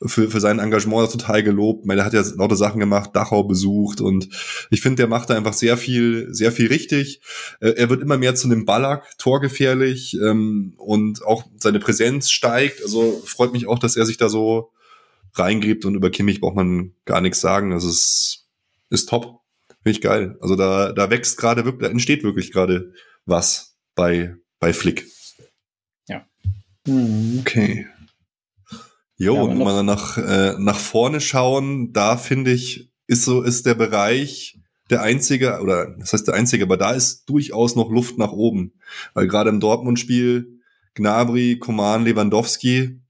für, für sein Engagement total gelobt. Meine, der hat ja lauter Sachen gemacht, Dachau besucht und ich finde, der macht da einfach sehr viel, sehr viel richtig. Äh, er wird immer mehr zu einem Ballack, torgefährlich ähm, und auch seine Präsenz steigt. Also freut mich auch, dass er sich da so reingräbt und über Kimmich braucht man gar nichts sagen. Das ist, ist top. Finde ich geil. Also da, da wächst gerade wirklich, da entsteht wirklich gerade was bei, bei Flick. Ja. Hm, okay. Jo, ja, und wenn wir nach, äh, nach vorne schauen, da finde ich, ist so, ist der Bereich der einzige, oder das heißt der einzige, aber da ist durchaus noch Luft nach oben. Weil gerade im Dortmund-Spiel Gnabry, Koman, Lewandowski,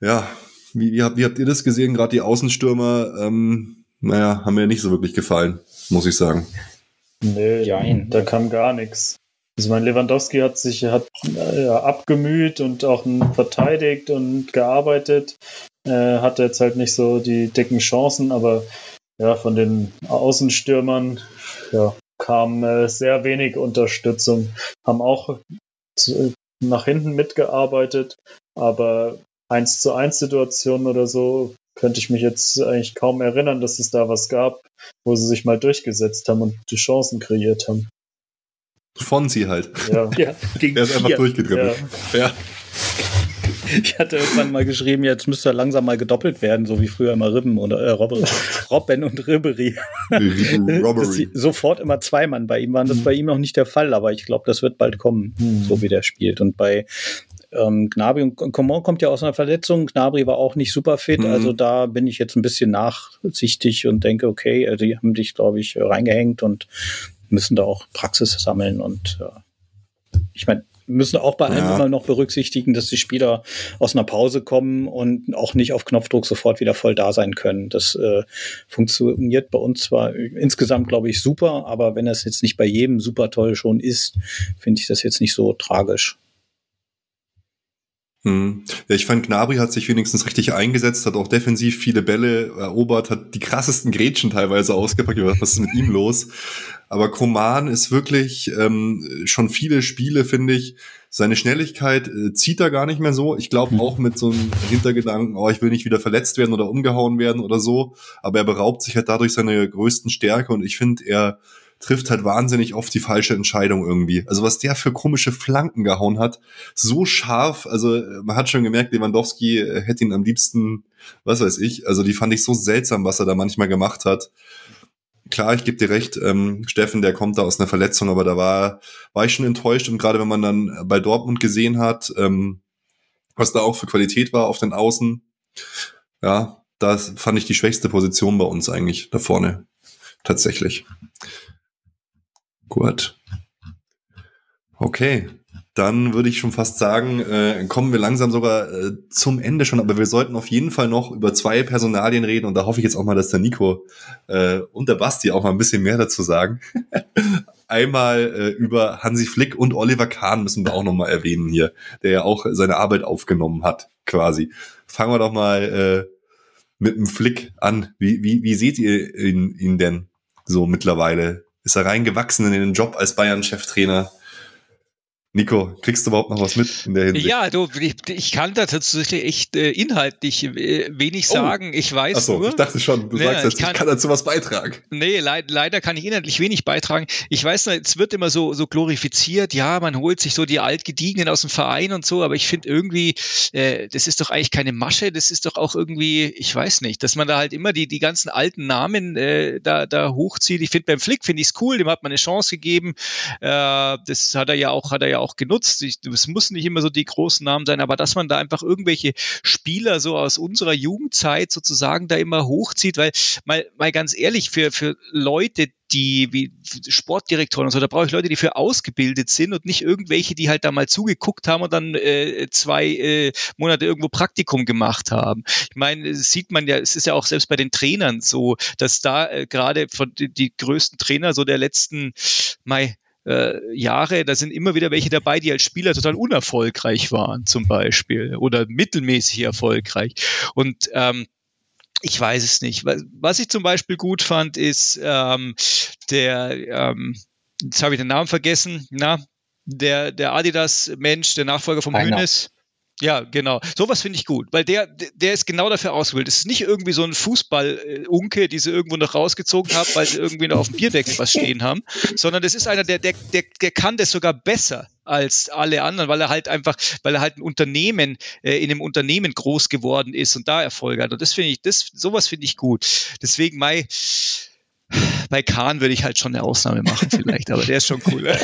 ja, wie, wie, habt, wie habt ihr das gesehen? Gerade die Außenstürmer, ähm, naja, haben mir nicht so wirklich gefallen, muss ich sagen. Nee, Jein. da kam gar nichts. Also mein Lewandowski hat sich hat, äh, abgemüht und auch verteidigt und gearbeitet. Äh, hatte jetzt halt nicht so die dicken Chancen, aber ja, von den Außenstürmern ja, kam äh, sehr wenig Unterstützung, haben auch zu, nach hinten mitgearbeitet, aber eins zu eins Situationen oder so könnte ich mich jetzt eigentlich kaum erinnern, dass es da was gab, wo sie sich mal durchgesetzt haben und die Chancen kreiert haben. Fonsi halt. Ja, Ja, gegen Er ist einfach durchgedribbelt. Ja. Ich hatte irgendwann mal geschrieben, jetzt müsste er langsam mal gedoppelt werden, so wie früher immer Ribben oder äh, Robbe, Robben und sie sofort immer zwei Mann bei ihm waren. Das ist bei ihm noch nicht der Fall, aber ich glaube, das wird bald kommen, Mhm. so wie der spielt. Und bei ähm, Gnabry und Coman kommt ja aus einer Verletzung. Gnabry war auch nicht super fit, Mhm. also da bin ich jetzt ein bisschen nachsichtig und denke, okay, also die haben dich, glaube ich, reingehängt und müssen da auch Praxis sammeln und äh, ich meine, müssen auch bei allem Ja. immer noch berücksichtigen, dass die Spieler aus einer Pause kommen und auch nicht auf Knopfdruck sofort wieder voll da sein können. Das äh, funktioniert bei uns zwar insgesamt, glaube ich, super, aber wenn das jetzt nicht bei jedem super toll schon ist, finde ich das jetzt nicht so tragisch. Hm. Ja, ich fand, Gnabry hat sich wenigstens richtig eingesetzt, hat auch defensiv viele Bälle erobert, hat die krassesten Grätschen teilweise ausgepackt. Was ist mit ihm los? Aber Koman ist wirklich ähm, schon viele Spiele, finde ich. Seine Schnelligkeit äh, zieht er gar nicht mehr so. Ich glaube Mhm. auch mit so einem Hintergedanken, oh, ich will nicht wieder verletzt werden oder umgehauen werden oder so. Aber er beraubt sich halt dadurch seine größten Stärke und ich finde, er trifft halt wahnsinnig oft die falsche Entscheidung irgendwie. Also was der für komische Flanken gehauen hat, so scharf, also äh, man hat schon gemerkt, Lewandowski äh, hätte ihn am liebsten, was weiß ich, also die fand ich so seltsam, was er da manchmal gemacht hat. Klar, ich gebe dir recht, ähm, Steffen, der kommt da aus einer Verletzung, aber da war, war ich schon enttäuscht und gerade wenn man dann bei Dortmund gesehen hat, ähm, was da auch für Qualität war auf den Außen, ja, das fand ich die schwächste Position bei uns eigentlich da vorne. Tatsächlich. Gut. Okay, dann würde ich schon fast sagen, äh, kommen wir langsam sogar äh, zum Ende schon, aber wir sollten auf jeden Fall noch über zwei Personalien reden und da hoffe ich jetzt auch mal, dass der Nico äh, und der Basti auch mal ein bisschen mehr dazu sagen. Einmal äh, über Hansi Flick und Oliver Kahn müssen wir auch noch mal erwähnen hier, der ja auch seine Arbeit aufgenommen hat, quasi. Fangen wir doch mal äh, mit dem Flick an. Wie, wie, wie seht ihr ihn, ihn denn so mittlerweile? Ist er reingewachsen in den Job als Bayern-Cheftrainer? Nico, kriegst du überhaupt noch was mit in der Hinsicht? Ja, du, ich, ich kann da tatsächlich echt äh, inhaltlich äh, wenig Oh. sagen. Ich weiß Achso, nur. ich dachte schon, du Ja, sagst jetzt, ich ich kann- kann dazu was beitragen. Nee, leid, leider kann ich inhaltlich wenig beitragen. Ich weiß nur, es wird immer so, so glorifiziert, ja, man holt sich so die Altgediegenen aus dem Verein und so, aber ich finde irgendwie, äh, das ist doch eigentlich keine Masche, das ist doch auch irgendwie, ich weiß nicht, dass man da halt immer die, die ganzen alten Namen äh, da, da hochzieht. Ich finde beim Flick finde ich es cool, dem hat man eine Chance gegeben. Äh, das hat er ja auch, hat er ja auch genutzt. Ich, es müssen nicht immer so die großen Namen sein, aber dass man da einfach irgendwelche Spieler so aus unserer Jugendzeit sozusagen da immer hochzieht, weil mal, mal ganz ehrlich, für, für Leute, die wie Sportdirektoren und so, da brauche ich Leute, die für ausgebildet sind und nicht irgendwelche, die halt da mal zugeguckt haben und dann äh, zwei äh, Monate irgendwo Praktikum gemacht haben. Ich meine, sieht man ja, es ist ja auch selbst bei den Trainern so, dass da äh, gerade von die, die größten Trainer so der letzten Mai äh, Jahre, da sind immer wieder welche dabei, die als Spieler total unerfolgreich waren, zum Beispiel, oder mittelmäßig erfolgreich. Und ähm, ich weiß es nicht. Was- ich zum Beispiel gut fand, ist ähm, der, ähm, jetzt habe ich den Namen vergessen, na, der, der Adidas-Mensch, der Nachfolger vom Rainer. Ja, genau. Sowas finde ich gut, weil der, der ist genau dafür ausgewählt. Es ist nicht irgendwie so ein Fußball-Unke, die sie irgendwo noch rausgezogen haben, weil sie irgendwie noch auf dem Bierdeckel was stehen haben, sondern das ist einer, der, der, der, der kann das sogar besser als alle anderen, weil er halt einfach, weil er halt ein Unternehmen, äh, in einem Unternehmen groß geworden ist und da Erfolge hat. Und das finde ich, das, sowas finde ich gut. Deswegen, Mai, bei Kahn würde ich halt schon eine Ausnahme machen, vielleicht, aber der ist schon cool.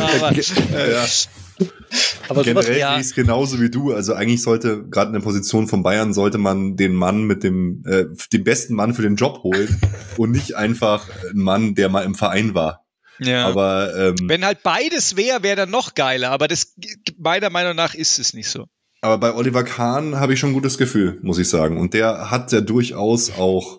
aber, äh, Ja. Aber Generell ja. es genauso wie du. Also eigentlich sollte, gerade in der Position von Bayern, sollte man den Mann mit dem, äh, den besten Mann für den Job holen und nicht einfach einen Mann, der mal im Verein war. ja. Aber ähm, Wenn halt beides wäre, wäre dann noch geiler, aber das meiner Meinung nach ist es nicht so. Aber bei Oliver Kahn habe ich schon ein gutes Gefühl, muss ich sagen. Und der hat ja durchaus auch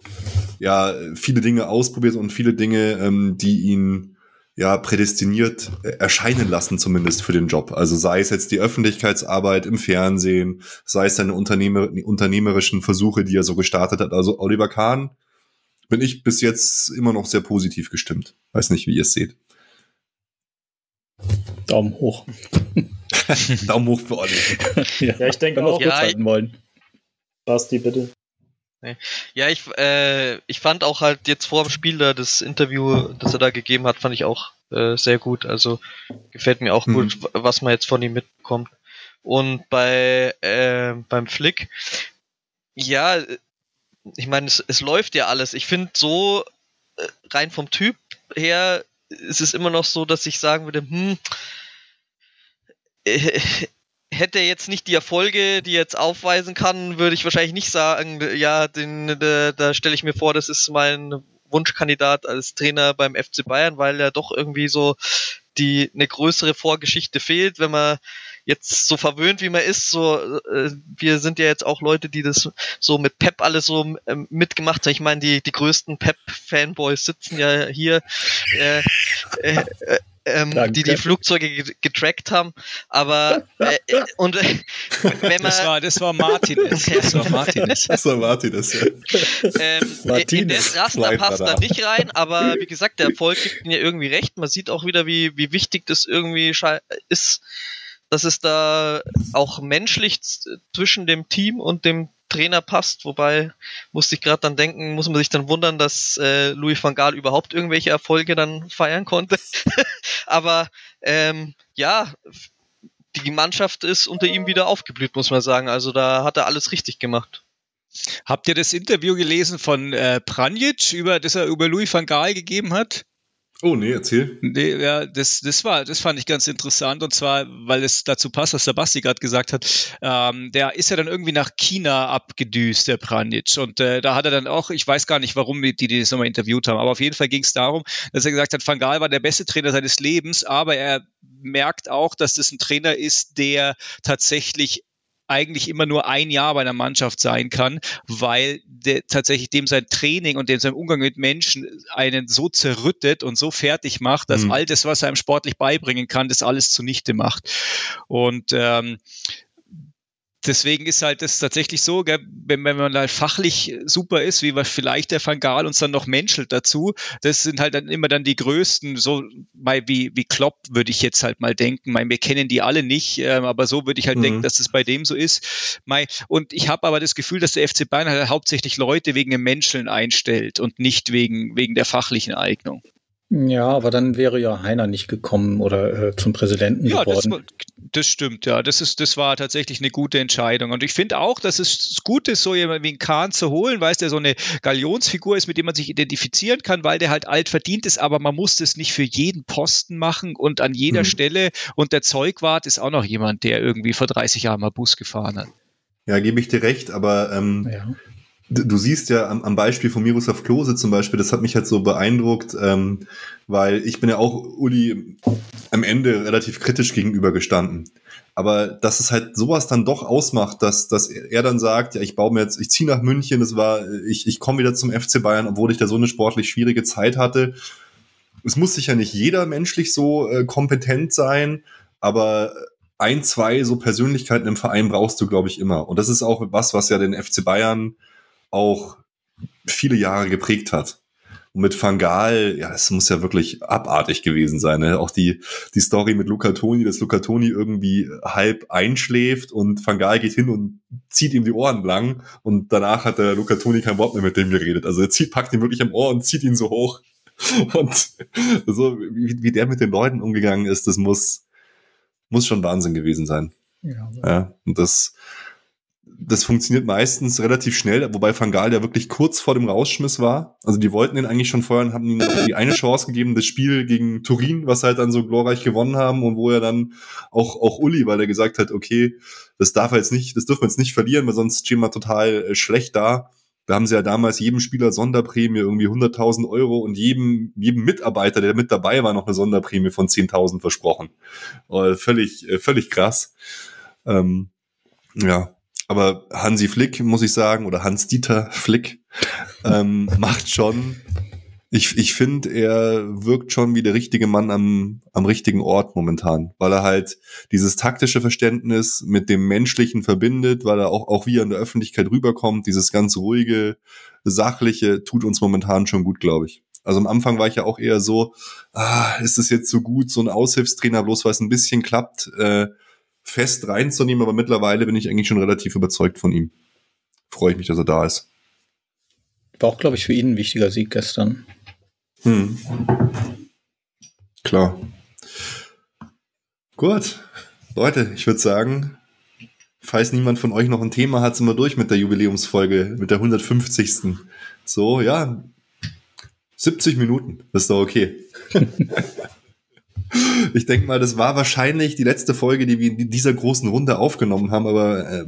ja viele Dinge ausprobiert und viele Dinge, ähm, die ihn ja prädestiniert äh, erscheinen lassen, zumindest für den Job. Also sei es jetzt die Öffentlichkeitsarbeit im Fernsehen, sei es seine Unternehmer, unternehmerischen Versuche, die er so gestartet hat. Also Oliver Kahn bin ich bis jetzt immer noch sehr positiv gestimmt. Weiß nicht, wie ihr es seht. Daumen hoch. Daumen hoch für Olli. Ja, ich denke Wenn wir auch. Ja, halten wollen. Basti, bitte. Ja, ich, äh, ich fand auch halt jetzt vor dem Spiel da das Interview, das er da gegeben hat, fand ich auch äh, sehr gut. Also gefällt mir auch Mhm. gut, was man jetzt von ihm mitbekommt. Und bei äh, beim Flick, ja, ich meine, es, es läuft ja alles. Ich finde so äh, rein vom Typ her ist es immer noch so, dass ich sagen würde, hm, äh, hätte er jetzt nicht die Erfolge, die er jetzt aufweisen kann, würde ich wahrscheinlich nicht sagen, ja, den, da, da stelle ich mir vor, das ist mein Wunschkandidat als Trainer beim FC Bayern, weil er doch irgendwie so die eine größere Vorgeschichte fehlt, wenn man jetzt so verwöhnt wie man ist, so äh, wir sind ja jetzt auch Leute, die das so mit Pep alles so ähm, mitgemacht haben. Ich meine, die die größten Pep-Fanboys sitzen ja hier, äh, äh, äh, ähm, die die Flugzeuge ge- getrackt haben. Aber äh, äh, und äh, wenn man Das war, das war Martinez. Das war Martinez. Das war Martin, das ja. ähm, in Martinez. das Raster passt da nicht rein, aber wie gesagt, der Erfolg gibt mir irgendwie recht. Man sieht auch wieder, wie, wie wichtig das irgendwie ist, dass es da auch menschlich zwischen dem Team und dem Trainer passt. Wobei musste ich gerade dann denken, muss man sich dann wundern, dass äh, Louis van Gaal überhaupt irgendwelche Erfolge dann feiern konnte. aber ähm, ja, die Mannschaft ist unter ihm wieder aufgeblüht, muss man sagen. Also da hat er alles richtig gemacht. Habt ihr das Interview gelesen von äh, Pranjic, über, das er über Louis van Gaal gegeben hat? Oh, nee, erzähl. Nee, ja, das, das war, das fand ich ganz interessant und zwar, weil es dazu passt, was der gerade gesagt hat. Ähm, der ist ja dann irgendwie nach China abgedüst, der Pranic. Und äh, da hat er dann auch, ich weiß gar nicht, warum die, die das nochmal interviewt haben, aber auf jeden Fall ging es darum, dass er gesagt hat, Van Gaal war der beste Trainer seines Lebens, aber er merkt auch, dass das ein Trainer ist, der tatsächlich eigentlich immer nur ein Jahr bei einer Mannschaft sein kann, weil der, tatsächlich dem sein Training und dem sein Umgang mit Menschen einen so zerrüttet und so fertig macht, dass Mhm. all das, was er ihm sportlich beibringen kann, das alles zunichte macht. Und ähm, deswegen ist halt das tatsächlich so, gell, wenn, wenn man halt fachlich super ist, wie vielleicht der Van Gaal uns dann noch menschelt dazu, das sind halt dann immer dann die größten, so mal wie, wie Klopp würde ich jetzt halt mal denken. Mein, wir kennen die alle nicht, ähm, aber so würde ich halt Mhm. denken, dass das bei dem so ist. Mei, und ich habe aber das Gefühl, dass der FC Bayern halt hauptsächlich Leute wegen dem Menscheln einstellt und nicht wegen, wegen der fachlichen Eignung. Ja, aber dann wäre ja Heiner nicht gekommen oder äh, zum Präsidenten Ja, das, geworden. war- das stimmt, ja. Das, ist, das war tatsächlich eine gute Entscheidung. Und ich finde auch, dass es gut ist, so jemanden wie einen Kahn zu holen, weil es der so eine Galionsfigur ist, mit dem man sich identifizieren kann, weil der halt alt verdient ist, aber man muss das nicht für jeden Posten machen und an jeder Mhm. Stelle. Und der Zeugwart ist auch noch jemand, der irgendwie vor 30 Jahren mal Bus gefahren hat. Ja, gebe ich dir recht, aber ähm, ja. Du siehst ja am, am Beispiel von Miroslav Klose zum Beispiel, das hat mich halt so beeindruckt, ähm, weil ich bin ja auch Uli am Ende relativ kritisch gegenübergestanden. Aber dass es halt sowas dann doch ausmacht, dass, dass er dann sagt, ja, ich baue mir jetzt, ich ziehe nach München, das war, ich, ich komme wieder zum FC Bayern, obwohl ich da so eine sportlich schwierige Zeit hatte. Es muss sicher nicht jeder menschlich so äh, kompetent sein, aber ein, zwei so Persönlichkeiten im Verein brauchst du, glaube ich, immer. Und das ist auch was, was ja den FC Bayern auch viele Jahre geprägt hat. Und mit Van Gaal, ja, es muss ja wirklich abartig gewesen sein. Ne? Auch die, die Story mit Luca Toni, dass Luca Toni irgendwie halb einschläft und Van Gaal geht hin und zieht ihm die Ohren lang und danach hat der Luca Toni kein Wort mehr mit dem geredet. Also er zieht, packt ihn wirklich am Ohr und zieht ihn so hoch. Und so, wie, wie der mit den Leuten umgegangen ist, das muss, muss schon Wahnsinn gewesen sein. Ja, Ja, und das, das funktioniert meistens relativ schnell, wobei Van Gaal ja wirklich kurz vor dem Rausschmiss war. Also die wollten ihn eigentlich schon feuern, haben ihm die eine Chance gegeben, das Spiel gegen Turin, was halt dann so glorreich gewonnen haben und wo er dann auch, auch Uli, weil er gesagt hat, okay, das darf er jetzt nicht, das dürfen wir jetzt nicht verlieren, weil sonst stehen wir total äh, schlecht da. Da haben sie ja damals jedem Spieler Sonderprämie, irgendwie 100.000 Euro und jedem, jedem Mitarbeiter, der mit dabei war, noch eine Sonderprämie von 10.000 versprochen. Äh, völlig, äh, völlig krass. Ähm, ja, aber Hansi Flick, muss ich sagen, oder Hans-Dieter Flick, ähm, macht schon Ich, ich finde, er wirkt schon wie der richtige Mann am, am richtigen Ort momentan, weil er halt dieses taktische Verständnis mit dem Menschlichen verbindet, weil er auch, auch wie er in der Öffentlichkeit rüberkommt, dieses ganz ruhige, sachliche, tut uns momentan schon gut, glaube ich. Also am Anfang war ich ja auch eher so, ah, ist es jetzt so gut, so ein Aushilfstrainer, bloß weil es ein bisschen klappt, äh, fest reinzunehmen, aber mittlerweile bin ich eigentlich schon relativ überzeugt von ihm. Freue ich mich, dass er da ist. War auch, glaube ich, für ihn ein wichtiger Sieg gestern. Hm. Klar. Gut. Leute, ich würde sagen, falls niemand von euch noch ein Thema hat, sind wir durch mit der Jubiläumsfolge, mit der 150. So, ja. 70 Minuten, das ist doch okay. ich denke mal, das war wahrscheinlich die letzte Folge, die wir in dieser großen Runde aufgenommen haben, aber äh,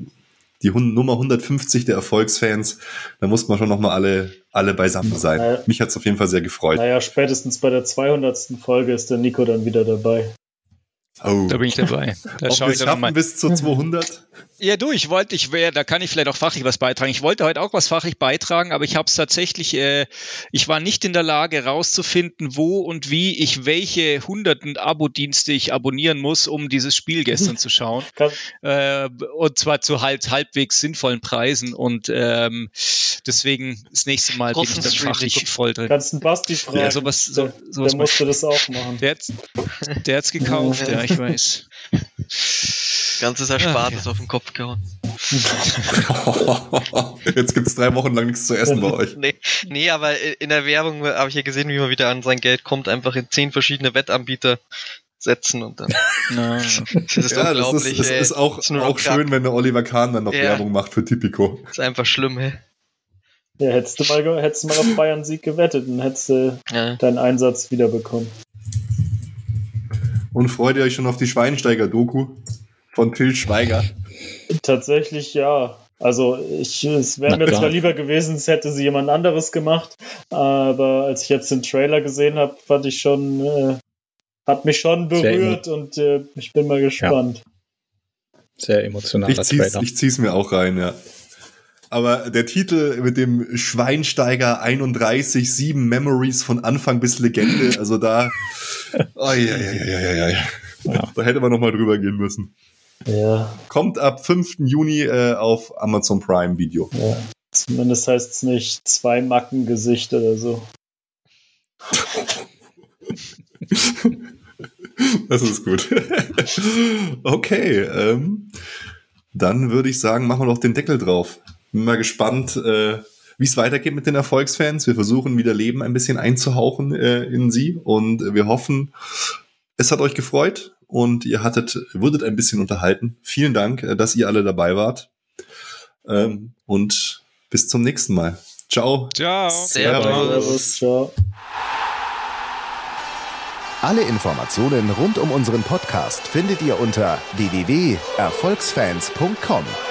die Nummer 150 der Erfolgsfans, da muss man schon nochmal alle, alle beisammen sein. Naja, Mich hat es auf jeden Fall sehr gefreut. Naja, spätestens bei der 200. Folge ist der Nico dann wieder dabei. Oh. Da bin ich dabei. Da Ob wir es schaffen bis zu 200? Ja, du, ich wollte, ich wäre, da kann ich vielleicht auch fachlich was beitragen. Ich wollte heute auch was fachlich beitragen, aber ich habe es tatsächlich, äh, ich war nicht in der Lage herauszufinden, wo und wie ich welche hunderten Abo-Dienste ich abonnieren muss, um dieses Spiel gestern zu schauen. Äh, und zwar zu halt halbwegs sinnvollen Preisen. Und ähm, deswegen das nächste Mal bin ich dann fachlich voll drin. Kannst du Basti fragen? Ja, sowas, so, sowas der musste das auch machen. Der, der hat's gekauft, ja, ich weiß. Ganzes Erspartes ja. auf den Kopf gehauen. Jetzt gibt es drei Wochen lang nichts zu essen bei euch. Nee, nee aber in der Werbung habe ich ja gesehen, wie man wieder an sein Geld kommt, einfach in zehn verschiedene Wettanbieter setzen und dann. das ist ja, unglaublich. Das ist, das ist auch, ist auch schön, wenn der Oliver Kahn dann noch ja. Werbung macht für Tipico. Das ist einfach schlimm, hey. Ja, hättest du mal, hättest du mal auf Bayern Sieg gewettet, dann hättest du ja. deinen Einsatz wiederbekommen. Und freut ihr euch schon auf die Schweinsteiger-Doku von Till Schweiger? Tatsächlich ja. Also ich, es wäre mir zwar lieber gewesen, es hätte sie jemand anderes gemacht, aber als ich jetzt den Trailer gesehen habe, fand ich schon, äh, hat mich schon berührt und äh, ich bin mal gespannt. Ja. Sehr emotionaler ich zieh's, Trailer. Ich zieh's mir auch rein, ja. Aber der Titel mit dem Schweinsteiger 31, 7 Memories von Anfang bis Legende, also da, oh, ja, ja, ja, ja, ja. ja. Da hätte man nochmal drüber gehen müssen. Ja. Kommt ab 5. Juni äh, auf Amazon Prime Video. Ja. Zumindest heißt es nicht zwei Mackengesicht oder so. das ist gut. okay, ähm, dann würde ich sagen, machen wir doch den Deckel drauf. Bin mal gespannt, äh, wie es weitergeht mit den Erfolgsfans. Wir versuchen wieder Leben ein bisschen einzuhauchen äh, in sie und wir hoffen, es hat euch gefreut und ihr hattet, wurdet ein bisschen unterhalten. Vielen Dank, äh, dass ihr alle dabei wart. Ähm, und bis zum nächsten Mal. Ciao. Ciao. Servus. Ciao. Alle Informationen rund um unseren Podcast findet ihr unter www.erfolgsfans.com.